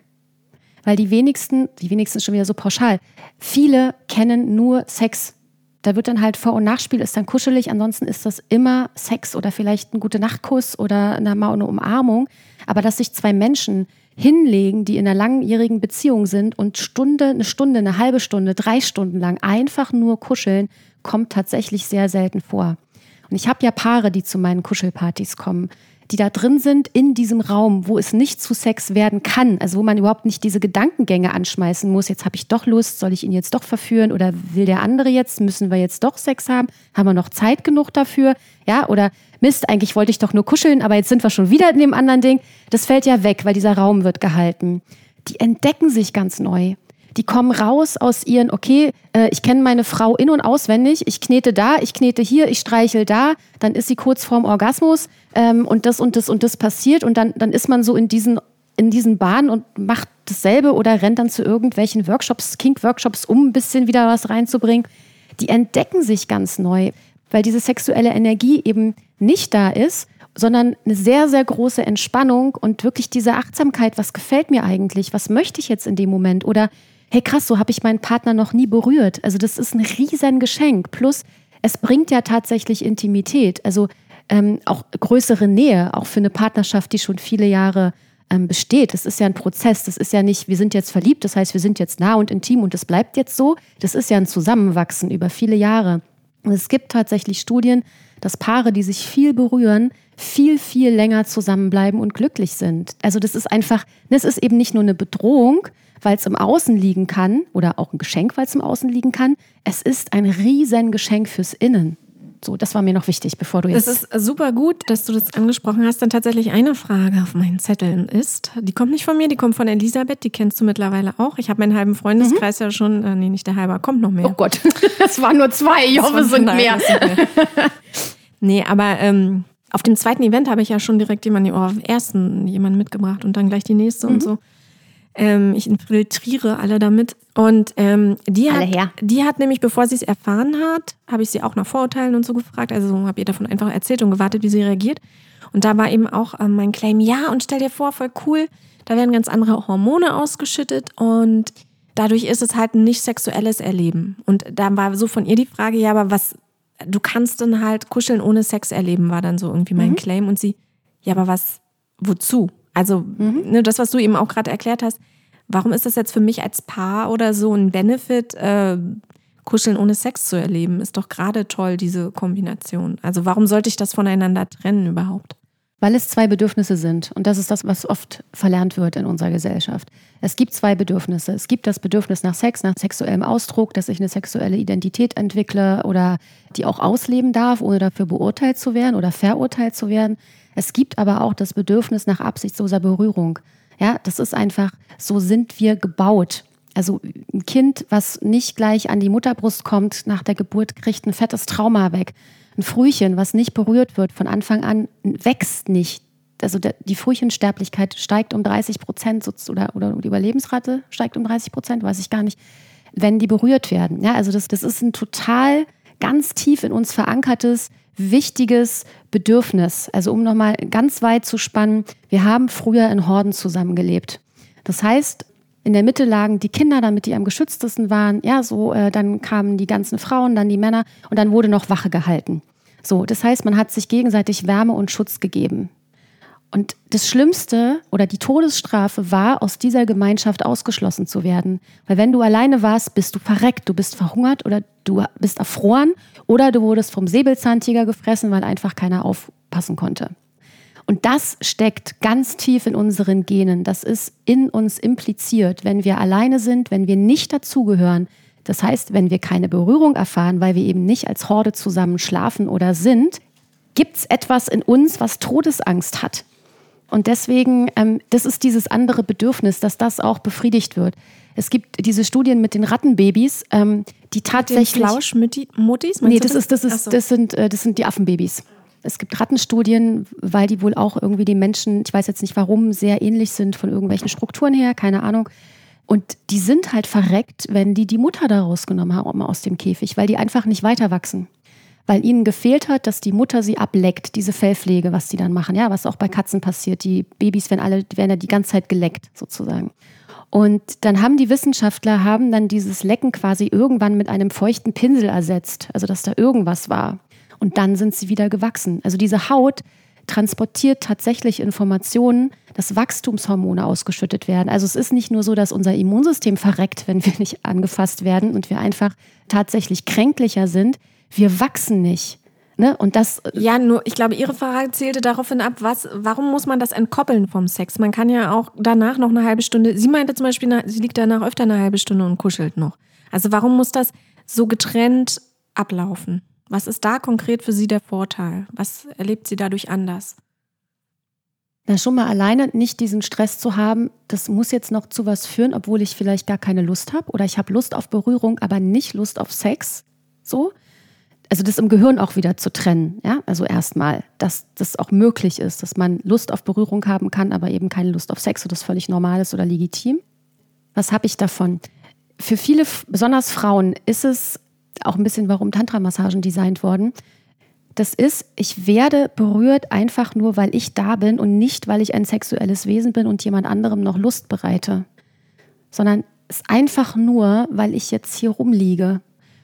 Weil die wenigsten, die wenigsten schon wieder so pauschal, viele kennen nur Sex da wird dann halt Vor- und Nachspiel ist dann kuschelig, ansonsten ist das immer Sex oder vielleicht ein gute Nachtkuss oder eine, mal eine Umarmung. Aber dass sich zwei Menschen hinlegen, die in einer langjährigen Beziehung sind und Stunde, eine Stunde, eine halbe Stunde, drei Stunden lang einfach nur kuscheln, kommt tatsächlich sehr selten vor. Und ich habe ja Paare, die zu meinen Kuschelpartys kommen die da drin sind in diesem Raum, wo es nicht zu Sex werden kann, also wo man überhaupt nicht diese Gedankengänge anschmeißen muss, jetzt habe ich doch Lust, soll ich ihn jetzt doch verführen oder will der andere jetzt, müssen wir jetzt doch Sex haben, haben wir noch Zeit genug dafür, ja, oder Mist, eigentlich wollte ich doch nur kuscheln, aber jetzt sind wir schon wieder in dem anderen Ding. Das fällt ja weg, weil dieser Raum wird gehalten. Die entdecken sich ganz neu die kommen raus aus ihren, okay, äh, ich kenne meine Frau in- und auswendig, ich knete da, ich knete hier, ich streichel da, dann ist sie kurz vorm Orgasmus ähm, und das und das und das passiert und dann, dann ist man so in diesen, in diesen Bahnen und macht dasselbe oder rennt dann zu irgendwelchen Workshops, Kink-Workshops, um ein bisschen wieder was reinzubringen. Die entdecken sich ganz neu, weil diese sexuelle Energie eben nicht da ist sondern eine sehr, sehr große Entspannung und wirklich diese Achtsamkeit, was gefällt mir eigentlich, was möchte ich jetzt in dem Moment oder hey krass, so habe ich meinen Partner noch nie berührt. Also das ist ein riesen Geschenk. Plus, es bringt ja tatsächlich Intimität, also ähm, auch größere Nähe, auch für eine Partnerschaft, die schon viele Jahre ähm, besteht. Das ist ja ein Prozess. Das ist ja nicht, wir sind jetzt verliebt, das heißt, wir sind jetzt nah und intim und es bleibt jetzt so. Das ist ja ein Zusammenwachsen über viele Jahre. Und es gibt tatsächlich Studien, dass Paare, die sich viel berühren, viel, viel länger zusammenbleiben und glücklich sind. Also das ist einfach, das ist eben nicht nur eine Bedrohung, weil es im Außen liegen kann oder auch ein Geschenk, weil es im Außen liegen kann. Es ist ein riesen Geschenk fürs Innen. So, das war mir noch wichtig, bevor du jetzt. Es ist super gut, dass du das angesprochen hast. Dann tatsächlich eine Frage auf meinen Zetteln ist, die kommt nicht von mir, die kommt von Elisabeth, die kennst du mittlerweile auch. Ich habe meinen halben Freundeskreis mhm. ja schon, äh, nee, nicht der halbe, kommt noch mehr. Oh Gott, das waren nur zwei, ich hoffe, es sind mehr. nee, aber ähm, auf dem zweiten Event habe ich ja schon direkt jemanden, oh, auf dem ersten jemanden mitgebracht und dann gleich die nächste mhm. und so. Ähm, ich infiltriere alle damit. Und ähm, die, hat, die hat nämlich, bevor sie es erfahren hat, habe ich sie auch nach Vorurteilen und so gefragt. Also habe ihr davon einfach erzählt und gewartet, wie sie reagiert. Und da war eben auch ähm, mein Claim, ja, und stell dir vor, voll cool, da werden ganz andere Hormone ausgeschüttet und dadurch ist es halt ein nicht sexuelles Erleben. Und da war so von ihr die Frage, ja, aber was, du kannst dann halt kuscheln ohne Sex erleben, war dann so irgendwie mein mhm. Claim. Und sie, ja, aber was, wozu? Also mhm. ne, das, was du eben auch gerade erklärt hast, warum ist das jetzt für mich als Paar oder so ein Benefit, äh, Kuscheln ohne Sex zu erleben, ist doch gerade toll, diese Kombination. Also warum sollte ich das voneinander trennen überhaupt? Weil es zwei Bedürfnisse sind. Und das ist das, was oft verlernt wird in unserer Gesellschaft. Es gibt zwei Bedürfnisse. Es gibt das Bedürfnis nach Sex, nach sexuellem Ausdruck, dass ich eine sexuelle Identität entwickle oder die auch ausleben darf, ohne dafür beurteilt zu werden oder verurteilt zu werden. Es gibt aber auch das Bedürfnis nach absichtsloser Berührung. Ja, das ist einfach, so sind wir gebaut. Also ein Kind, was nicht gleich an die Mutterbrust kommt nach der Geburt, kriegt ein fettes Trauma weg. Ein Frühchen, was nicht berührt wird von Anfang an, wächst nicht. Also die Frühchensterblichkeit steigt um 30 Prozent oder, oder die Überlebensrate steigt um 30 Prozent, weiß ich gar nicht, wenn die berührt werden. Ja, also das, das ist ein total ganz tief in uns verankertes, wichtiges Bedürfnis. Also um nochmal ganz weit zu spannen, wir haben früher in Horden zusammengelebt. Das heißt, in der Mitte lagen die Kinder, damit die am geschütztesten waren. Ja, so, äh, dann kamen die ganzen Frauen, dann die Männer und dann wurde noch Wache gehalten. So, das heißt, man hat sich gegenseitig Wärme und Schutz gegeben. Und das Schlimmste oder die Todesstrafe war, aus dieser Gemeinschaft ausgeschlossen zu werden. Weil wenn du alleine warst, bist du verreckt, du bist verhungert oder du bist erfroren oder du wurdest vom Säbelzahntiger gefressen, weil einfach keiner aufpassen konnte. Und das steckt ganz tief in unseren Genen. Das ist in uns impliziert, wenn wir alleine sind, wenn wir nicht dazugehören. Das heißt, wenn wir keine Berührung erfahren, weil wir eben nicht als Horde zusammen schlafen oder sind, gibt es etwas in uns, was Todesangst hat. Und deswegen, ähm, das ist dieses andere Bedürfnis, dass das auch befriedigt wird. Es gibt diese Studien mit den Rattenbabys, ähm, die tatsächlich. Flauschmuttis? Nee, das, ist, das, ist, so. das, sind, äh, das sind die Affenbabys. Es gibt Rattenstudien, weil die wohl auch irgendwie den Menschen, ich weiß jetzt nicht warum, sehr ähnlich sind von irgendwelchen Strukturen her, keine Ahnung. Und die sind halt verreckt, wenn die die Mutter da rausgenommen haben aus dem Käfig, weil die einfach nicht weiter wachsen. Weil ihnen gefehlt hat, dass die Mutter sie ableckt, diese Fellpflege, was sie dann machen. Ja, was auch bei Katzen passiert. Die Babys werden alle, werden ja die ganze Zeit geleckt, sozusagen. Und dann haben die Wissenschaftler haben dann dieses Lecken quasi irgendwann mit einem feuchten Pinsel ersetzt, also dass da irgendwas war und dann sind sie wieder gewachsen. Also diese Haut transportiert tatsächlich Informationen, dass Wachstumshormone ausgeschüttet werden. Also es ist nicht nur so, dass unser Immunsystem verreckt, wenn wir nicht angefasst werden und wir einfach tatsächlich kränklicher sind. Wir wachsen nicht. Ne? Und das ja, nur ich glaube, Ihre Frage zählte daraufhin ab, was, warum muss man das entkoppeln vom Sex? Man kann ja auch danach noch eine halbe Stunde. Sie meinte zum Beispiel, sie liegt danach öfter eine halbe Stunde und kuschelt noch. Also warum muss das so getrennt ablaufen? Was ist da konkret für Sie der Vorteil? Was erlebt sie dadurch anders? Na, schon mal alleine nicht diesen Stress zu haben, das muss jetzt noch zu was führen, obwohl ich vielleicht gar keine Lust habe oder ich habe Lust auf Berührung, aber nicht Lust auf Sex. So. Also das im Gehirn auch wieder zu trennen, ja, also erstmal, dass das auch möglich ist, dass man Lust auf Berührung haben kann, aber eben keine Lust auf Sex und das völlig normal ist oder legitim. Was habe ich davon? Für viele, besonders Frauen, ist es auch ein bisschen, warum Tantra-Massagen designt worden. Das ist, ich werde berührt einfach nur, weil ich da bin und nicht, weil ich ein sexuelles Wesen bin und jemand anderem noch Lust bereite, sondern es ist einfach nur, weil ich jetzt hier rumliege.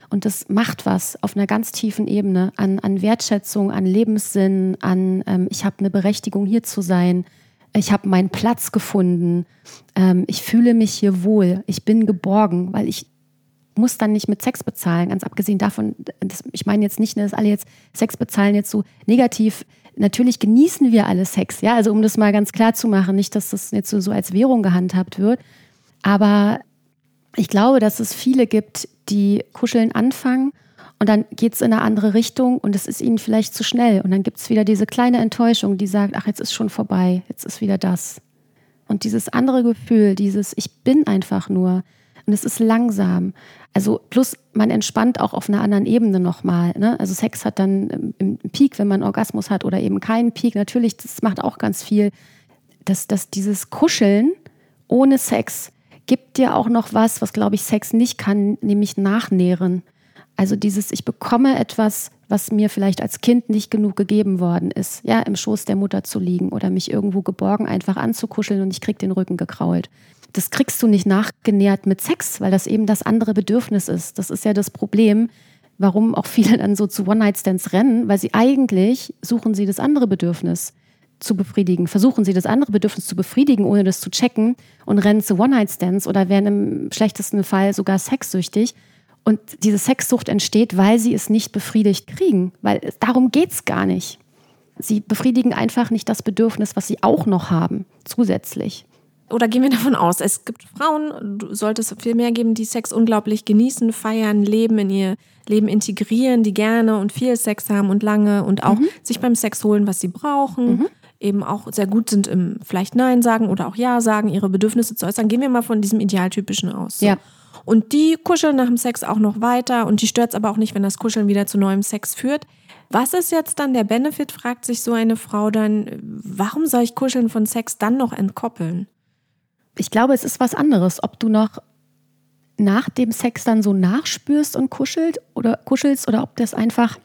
Und das macht was auf einer ganz tiefen Ebene an, an Wertschätzung, an Lebenssinn, an ähm, ich habe eine Berechtigung hier zu sein, ich habe meinen Platz gefunden, ähm, ich fühle mich hier wohl, ich bin geborgen, weil ich muss dann nicht mit Sex bezahlen, ganz abgesehen davon, das, ich meine jetzt nicht, dass alle jetzt Sex bezahlen jetzt so negativ. Natürlich genießen wir alle Sex, ja, also um das mal ganz klar zu machen, nicht, dass das jetzt so, so als Währung gehandhabt wird, aber ich glaube, dass es viele gibt, die kuscheln anfangen und dann geht es in eine andere Richtung und es ist ihnen vielleicht zu schnell und dann gibt es wieder diese kleine Enttäuschung, die sagt, ach, jetzt ist schon vorbei, jetzt ist wieder das. Und dieses andere Gefühl, dieses Ich bin einfach nur, und es ist langsam. Also plus man entspannt auch auf einer anderen Ebene nochmal. Ne? Also Sex hat dann im Peak, wenn man Orgasmus hat oder eben keinen Peak. Natürlich, das macht auch ganz viel. Dass, dass dieses Kuscheln ohne Sex gibt dir auch noch was, was glaube ich Sex nicht kann, nämlich nachnähren. Also dieses, ich bekomme etwas, was mir vielleicht als Kind nicht genug gegeben worden ist, ja, im Schoß der Mutter zu liegen oder mich irgendwo geborgen einfach anzukuscheln und ich krieg den Rücken gekrault das kriegst du nicht nachgenährt mit Sex, weil das eben das andere Bedürfnis ist. Das ist ja das Problem, warum auch viele dann so zu One-Night-Stands rennen, weil sie eigentlich suchen sie das andere Bedürfnis zu befriedigen, versuchen sie das andere Bedürfnis zu befriedigen, ohne das zu checken und rennen zu One-Night-Stands oder werden im schlechtesten Fall sogar sexsüchtig Und diese Sexsucht entsteht, weil sie es nicht befriedigt kriegen, weil darum geht es gar nicht. Sie befriedigen einfach nicht das Bedürfnis, was sie auch noch haben, zusätzlich. Oder gehen wir davon aus, es gibt Frauen, du solltest viel mehr geben, die Sex unglaublich genießen, feiern, leben, in ihr Leben integrieren, die gerne und viel Sex haben und lange und auch mhm. sich beim Sex holen, was sie brauchen. Mhm. Eben auch sehr gut sind im vielleicht Nein sagen oder auch Ja sagen, ihre Bedürfnisse zu äußern. Gehen wir mal von diesem Idealtypischen aus. So. Ja. Und die kuscheln nach dem Sex auch noch weiter und die stört es aber auch nicht, wenn das Kuscheln wieder zu neuem Sex führt. Was ist jetzt dann der Benefit, fragt sich so eine Frau dann, warum soll ich Kuscheln von Sex dann noch entkoppeln? Ich glaube, es ist was anderes, ob du noch nach dem Sex dann so nachspürst und kuschelt oder kuschelst oder ob das einfach,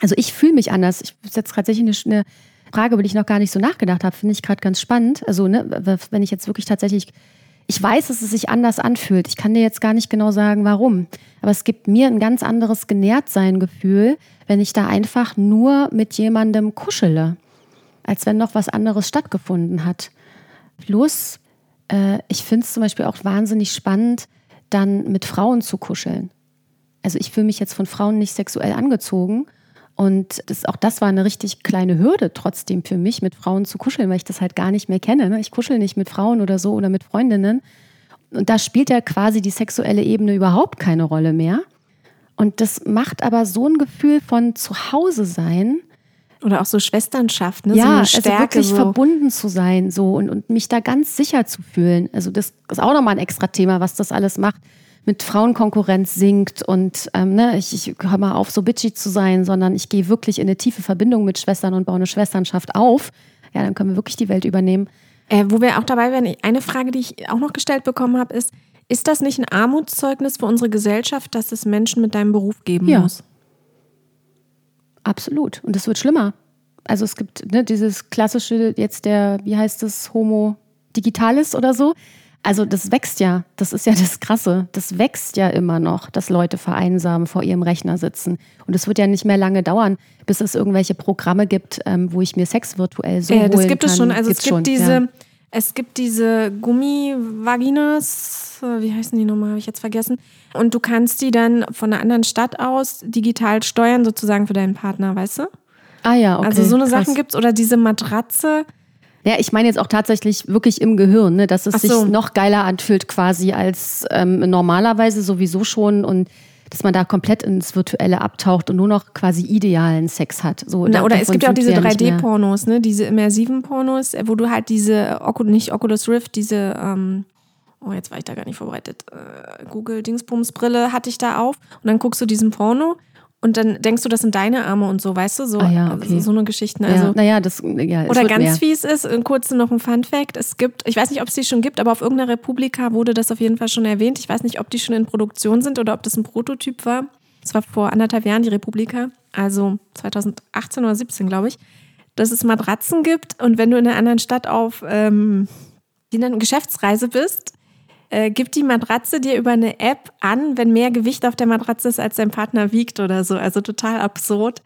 also ich fühle mich anders. Ich ist jetzt tatsächlich eine, Frage, über die ich noch gar nicht so nachgedacht habe, finde ich gerade ganz spannend. Also, ne, wenn ich jetzt wirklich tatsächlich ich weiß, dass es sich anders anfühlt. Ich kann dir jetzt gar nicht genau sagen, warum. Aber es gibt mir ein ganz anderes Genährtsein-Gefühl, wenn ich da einfach nur mit jemandem kuschele, als wenn noch was anderes stattgefunden hat. Plus, äh, ich finde es zum Beispiel auch wahnsinnig spannend, dann mit Frauen zu kuscheln. Also ich fühle mich jetzt von Frauen nicht sexuell angezogen, und das, auch das war eine richtig kleine Hürde trotzdem für mich, mit Frauen zu kuscheln, weil ich das halt gar nicht mehr kenne. Ne? Ich kuschel nicht mit Frauen oder so oder mit Freundinnen. Und da spielt ja quasi die sexuelle Ebene überhaupt keine Rolle mehr. Und das macht aber so ein Gefühl von Zuhause sein. Oder auch so Schwesternschaft, ne? Ja, so eine Stärke, also wirklich so. verbunden zu sein so und, und mich da ganz sicher zu fühlen. Also das ist auch nochmal ein extra Thema, was das alles macht mit Frauenkonkurrenz sinkt und ähm, ne, ich, ich höre mal auf, so bitchy zu sein, sondern ich gehe wirklich in eine tiefe Verbindung mit Schwestern und baue eine Schwesternschaft auf, ja, dann können wir wirklich die Welt übernehmen. Äh, wo wir auch dabei wären, eine Frage, die ich auch noch gestellt bekommen habe, ist, ist das nicht ein Armutszeugnis für unsere Gesellschaft, dass es Menschen mit deinem Beruf geben ja. muss? Absolut. Und es wird schlimmer. Also es gibt ne, dieses klassische, jetzt der, wie heißt es, Homo Digitalis oder so. Also das wächst ja, das ist ja das Krasse. Das wächst ja immer noch, dass Leute vereinsamen vor ihrem Rechner sitzen. Und es wird ja nicht mehr lange dauern, bis es irgendwelche Programme gibt, ähm, wo ich mir Sex virtuell so äh, Das gibt kann. es schon. Also Gibt's es gibt schon, diese, ja. es gibt diese Gummivaginas, wie heißen die nochmal, habe ich jetzt vergessen. Und du kannst die dann von einer anderen Stadt aus digital steuern, sozusagen für deinen Partner, weißt du? Ah ja, okay. Also so eine Krass. Sachen gibt es. Oder diese Matratze ja, ich meine jetzt auch tatsächlich wirklich im Gehirn, ne, dass es so. sich noch geiler anfühlt quasi als ähm, normalerweise sowieso schon und dass man da komplett ins Virtuelle abtaucht und nur noch quasi idealen Sex hat. So, Na, oder es gibt ja auch diese 3D-Pornos, ne, diese immersiven Pornos, wo du halt diese, nicht Oculus Rift, diese, ähm, oh, jetzt war ich da gar nicht vorbereitet, äh, Google Dingsbums Brille hatte ich da auf und dann guckst du diesen Porno und dann denkst du, das sind deine Arme und so, weißt du, so, ah ja, okay. so, so eine Geschichte. Also, ja, naja, das, ja, Oder ganz mehr. fies ist, äh, kurz noch ein Fun Fact, es gibt, ich weiß nicht, ob es die schon gibt, aber auf irgendeiner Republika wurde das auf jeden Fall schon erwähnt. Ich weiß nicht, ob die schon in Produktion sind oder ob das ein Prototyp war. Das war vor anderthalb Jahren die Republika, also 2018 oder 17, glaube ich, dass es Matratzen gibt und wenn du in einer anderen Stadt auf ähm, Geschäftsreise bist, äh, gibt die Matratze dir über eine App an, wenn mehr Gewicht auf der Matratze ist, als dein Partner wiegt oder so. Also total absurd.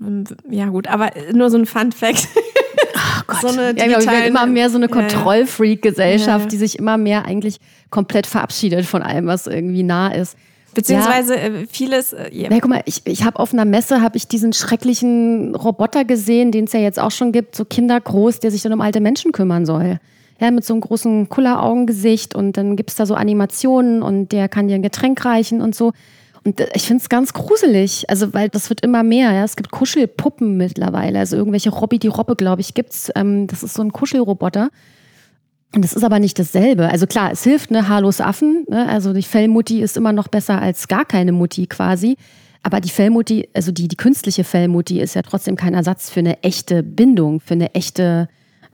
Ähm, ja, gut, aber nur so ein Fun-Fact. Oh Gott. So eine ja, ich glaube, immer mehr so eine Kontrollfreak-Gesellschaft, ja. die sich immer mehr eigentlich komplett verabschiedet von allem, was irgendwie nah ist. Beziehungsweise ja. Äh, vieles. Äh, ja. Na, guck mal, ich, ich habe auf einer Messe habe ich diesen schrecklichen Roboter gesehen, den es ja jetzt auch schon gibt, so kindergroß, der sich dann um alte Menschen kümmern soll ja, mit so einem großen Kulleraugengesicht und dann gibt es da so Animationen und der kann dir ein Getränk reichen und so. Und ich finde es ganz gruselig, also weil das wird immer mehr. Ja? Es gibt Kuschelpuppen mittlerweile, also irgendwelche Robby die Robbe, glaube ich, gibt's. Ähm, das ist so ein Kuschelroboter. Und das ist aber nicht dasselbe. Also klar, es hilft, ne, haarlos Affen. Ne? Also die Fellmutti ist immer noch besser als gar keine Mutti quasi. Aber die Fellmutti, also die, die künstliche Fellmutti ist ja trotzdem kein Ersatz für eine echte Bindung, für eine echte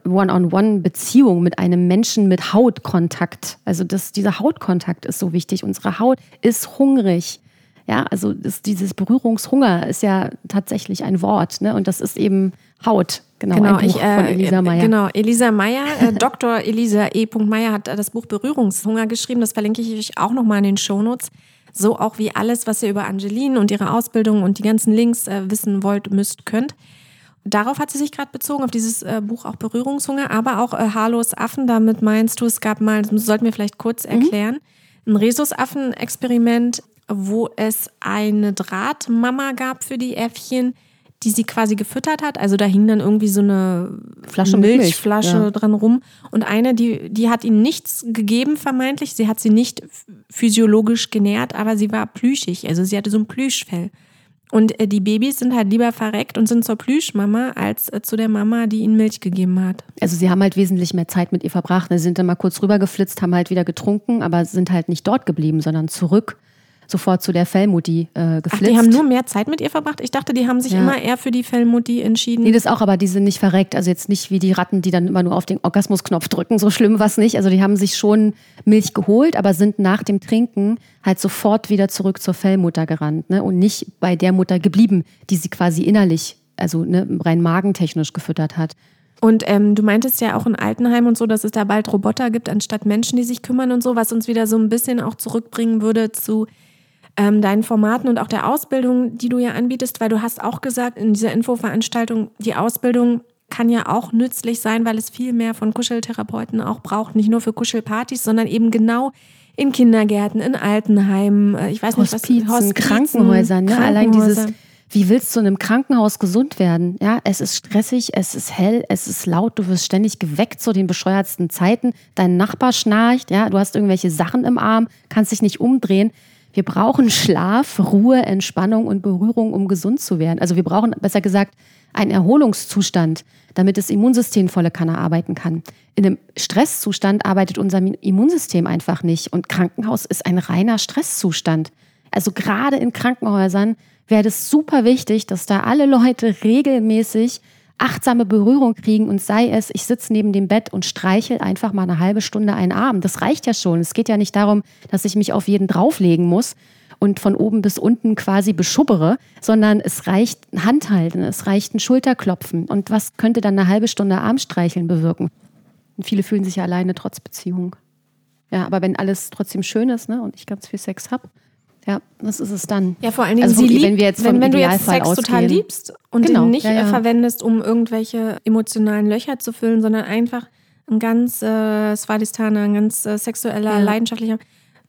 One-on-One-Beziehung mit einem Menschen mit Hautkontakt. Also das, dieser Hautkontakt ist so wichtig. Unsere Haut ist hungrig. Ja, also das, dieses Berührungshunger ist ja tatsächlich ein Wort, ne? Und das ist eben Haut. Genau, genau ich, äh, von Elisa Meyer. Genau, Elisa Meyer, äh, Dr. Elisa E. Meyer hat das Buch Berührungshunger geschrieben. Das verlinke ich euch auch nochmal in den Shownotes. So auch wie alles, was ihr über Angeline und ihre Ausbildung und die ganzen Links äh, wissen wollt, müsst, könnt. Darauf hat sie sich gerade bezogen, auf dieses äh, Buch auch Berührungshunger, aber auch äh, Haarlos Affen. Damit meinst du, es gab mal, das sollten wir vielleicht kurz mhm. erklären, mhm. ein Rhesusaffen-Experiment, wo es eine Drahtmama gab für die Äffchen, die sie quasi gefüttert hat. Also da hing dann irgendwie so eine Flasche mit Milch, Milchflasche ja. dran rum. Und eine, die, die hat ihnen nichts gegeben, vermeintlich. Sie hat sie nicht physiologisch genährt, aber sie war plüschig. Also sie hatte so ein Plüschfell. Und äh, die Babys sind halt lieber verreckt und sind zur Plüschmama als äh, zu der Mama, die ihnen Milch gegeben hat. Also sie haben halt wesentlich mehr Zeit mit ihr verbracht. Sie sind dann mal kurz rübergeflitzt, haben halt wieder getrunken, aber sind halt nicht dort geblieben, sondern zurück sofort zu der Fellmutti äh, geflitzt. Ach, die haben nur mehr Zeit mit ihr verbracht? Ich dachte, die haben sich Ja. immer eher für die Fellmutti entschieden. Nee, das auch, aber die sind nicht verreckt. Also jetzt nicht wie die Ratten, die dann immer nur auf den Orgasmusknopf drücken. So schlimm war es nicht. Also die haben sich schon Milch geholt, aber sind nach dem Trinken halt sofort wieder zurück zur Fellmutter gerannt ne? und nicht bei der Mutter geblieben, die sie quasi innerlich, also ne, rein magentechnisch gefüttert hat. Und ähm, du meintest ja auch in Altenheim und so, dass es da bald Roboter gibt, anstatt Menschen, die sich kümmern und so, was uns wieder so ein bisschen auch zurückbringen würde zu ähm, deinen Formaten und auch der Ausbildung, die du ja anbietest, weil du hast auch gesagt in dieser Infoveranstaltung, die Ausbildung kann ja auch nützlich sein, weil es viel mehr von Kuscheltherapeuten auch braucht, nicht nur für Kuschelpartys, sondern eben genau in Kindergärten, in Altenheimen, äh, ich weiß nicht, Hospizen, was Hospizen, Krankenhäusern, ne? Allein dieses, wie willst du in einem Krankenhaus gesund werden? Ja, es ist stressig, es ist hell, es ist laut, du wirst ständig geweckt zu den bescheuertsten Zeiten, dein Nachbar schnarcht, ja, du hast irgendwelche Sachen im Arm, kannst dich nicht umdrehen. Wir brauchen Schlaf, Ruhe, Entspannung und Berührung, um gesund zu werden. Also wir brauchen, besser gesagt, einen Erholungszustand, damit das Immunsystem volle Kanne arbeiten kann. In einem Stresszustand arbeitet unser Immunsystem einfach nicht. Und Krankenhaus ist ein reiner Stresszustand. Also gerade in Krankenhäusern wäre es super wichtig, dass da alle Leute regelmäßig achtsame Berührung kriegen und sei es, ich sitze neben dem Bett und streichel einfach mal eine halbe Stunde einen Arm. Das reicht ja schon. Es geht ja nicht darum, dass ich mich auf jeden drauflegen muss und von oben bis unten quasi beschubbere, sondern es reicht ein Handhalten, es reicht ein Schulterklopfen. Und was könnte dann eine halbe Stunde Armstreicheln bewirken? Und viele fühlen sich ja alleine trotz Beziehung. Ja, aber wenn alles trotzdem schön ist ne, und ich ganz viel Sex habe, ja, was ist es dann? Ja, vor allen Dingen, Also sie liebt, wenn wir jetzt wenn, wenn du jetzt Sex total ausgehen. liebst und Genau, den nicht ja, ja. verwendest, um irgendwelche emotionalen Löcher zu füllen, sondern einfach ein ganz äh, Svadhisthana, ein ganz äh, sexueller, Ja. leidenschaftlicher,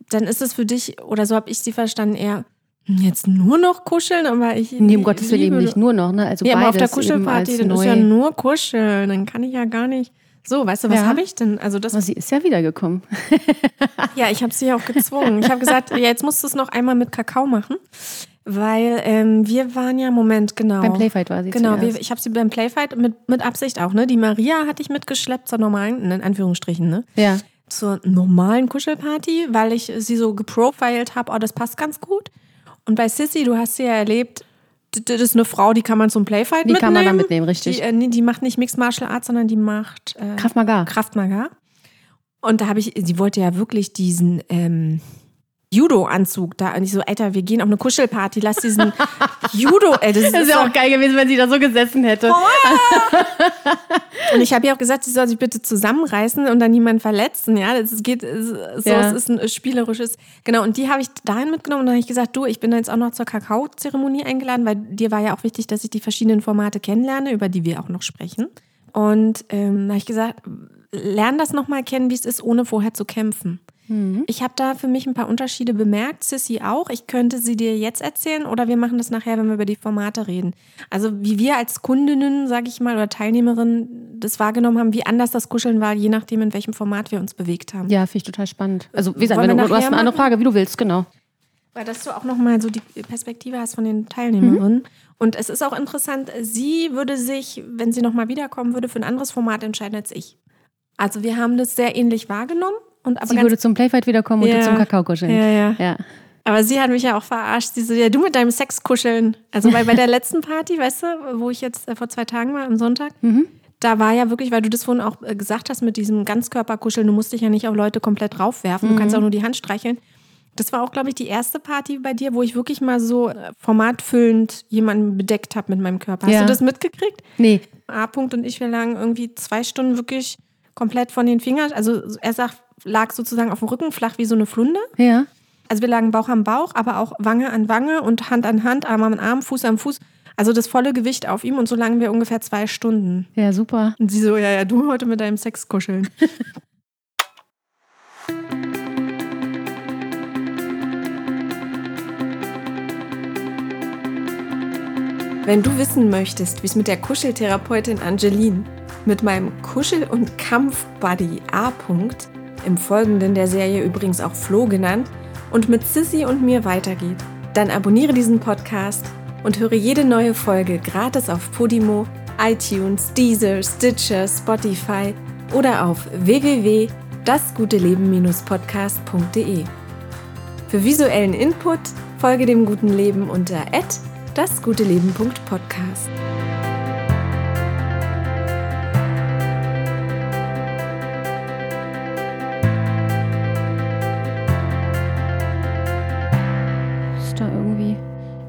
dann ist es für dich, oder so habe ich sie verstanden, eher hm, jetzt nur noch kuscheln, aber ich. Nee, um Gottes Willen eben nicht nur noch, ne? Also Ja, aber auf der Kuschelparty, dann ist ja nur kuscheln, dann kann ich ja gar nicht. So, weißt du, was Ja. habe ich denn? Also das Aber sie ist ja wiedergekommen. Ja, ich habe sie ja auch gezwungen. Ich habe gesagt, ja, jetzt musst du es noch einmal mit Kakao machen, weil ähm, wir waren ja, Moment, genau. Beim Playfight war sie Genau, wir, ich habe sie beim Playfight mit, mit Absicht auch, ne? Die Maria hatte ich mitgeschleppt zur normalen, in Anführungsstrichen, ne? Ja. Zur normalen Kuschelparty, weil ich sie so geprofiled habe, oh, das passt ganz gut. Und bei Sissy, du hast sie ja erlebt, das ist eine Frau, die kann man zum Playfight Die mitnehmen. kann man da mitnehmen, richtig. Die, äh, nee, die macht nicht Mixed Martial Arts, sondern die macht äh, Krav Maga. Kraft Maga. Und da habe ich, sie wollte ja wirklich diesen ähm, Judo-Anzug da. Und ich so, Alter, wir gehen auf eine Kuschelparty, lass diesen Judo. Ey, das, Das ist wäre doch- auch geil gewesen, wenn sie da so gesessen hätte. Und ich habe ihr auch gesagt, sie soll sich bitte zusammenreißen und dann niemanden verletzen. Ja, das geht so, Ja. es ist ein spielerisches. Genau, und die habe ich dahin mitgenommen und dann habe ich gesagt, du, ich bin jetzt auch noch zur Kakao-Zeremonie eingeladen, weil dir war ja auch wichtig, dass ich die verschiedenen Formate kennenlerne, über die wir auch noch sprechen. Und ähm, da habe ich gesagt, lern das nochmal kennen, wie es ist, ohne vorher zu kämpfen. Ich habe da für mich ein paar Unterschiede bemerkt, Sissy auch. Ich könnte sie dir jetzt erzählen oder wir machen das nachher, wenn wir über die Formate reden. Also wie wir als Kundinnen, sage ich mal, oder Teilnehmerinnen das wahrgenommen haben, wie anders das Kuscheln war, je nachdem, in welchem Format wir uns bewegt haben. Ja, finde ich total spannend. Also, wie gesagt, wenn du, du hast eine andere? Frage, wie du willst, genau. Weil dass du auch nochmal so die Perspektive hast von den Teilnehmerinnen. Und es ist auch interessant, sie würde sich, wenn sie nochmal wiederkommen würde, für ein anderes Format entscheiden als ich. Also wir haben das sehr ähnlich wahrgenommen. Und aber Sie würde zum Playfight wiederkommen und Ja. du zum Kakao kuscheln. Ja, ja. ja. Aber sie hat mich ja auch verarscht. Sie so, ja, du mit deinem Sex kuscheln. Also bei, bei der letzten Party, weißt du, wo ich jetzt äh, vor zwei Tagen war, am Sonntag, da war ja wirklich, weil du das vorhin auch äh, gesagt hast mit diesem Ganzkörperkuscheln, du musst dich ja nicht auf Leute komplett draufwerfen, du kannst auch nur die Hand streicheln. Das war auch, glaube ich, die erste Party bei dir, wo ich wirklich mal so äh, formatfüllend jemanden bedeckt habe mit meinem Körper. Hast Ja. du das mitgekriegt? Nee, A-Punkt und ich, wir lagen irgendwie zwei Stunden wirklich komplett von den Fingern. Also er sagt, lag sozusagen auf dem Rücken, flach wie so eine Flunde. Ja. Also wir lagen Bauch am Bauch, aber auch Wange an Wange und Hand an Hand, Arm an Arm, Fuß an Fuß. Also das volle Gewicht auf ihm und so langen wir ungefähr zwei Stunden. Ja, super. Und sie so, ja, ja, du heute mit deinem Sex kuscheln. Wenn du wissen möchtest, wie es mit der Kuscheltherapeutin Angeline mit meinem Kuschel- und Kampfbuddy A. im Folgenden der Serie übrigens auch Flo genannt, und mit Sissy und mir weitergeht, dann abonniere diesen Podcast und höre jede neue Folge gratis auf Podimo, iTunes, Deezer, Stitcher, Spotify oder auf www.dasguteleben-podcast.de. Für visuellen Input folge dem guten Leben unter dasguteleben.podcast.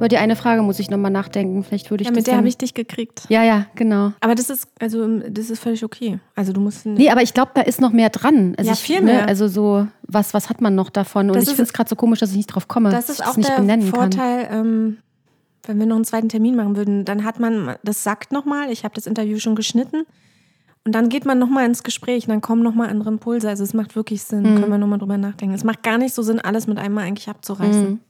Über die eine Frage muss ich nochmal nachdenken. Vielleicht würde ich Ja, das mit der habe ich dich gekriegt. Ja, ja, genau. Aber das ist, also, das ist völlig okay. Also, du musst. Nee, aber ich glaube, da ist noch mehr dran. Also Ja, ich, viel ne, mehr. Also so, was, was hat man noch davon? Und Das ich finde es gerade so komisch, dass ich nicht drauf komme. das ist auch nicht der. Vorteil, ähm, wenn wir noch einen zweiten Termin machen würden, dann hat man, das sagt nochmal, ich habe das Interview schon geschnitten. Und dann geht man nochmal ins Gespräch dann kommen nochmal andere Impulse. Also es macht wirklich Sinn, Mhm. können wir nochmal drüber nachdenken. Es macht gar nicht so Sinn, alles mit einmal eigentlich abzureißen. Mhm.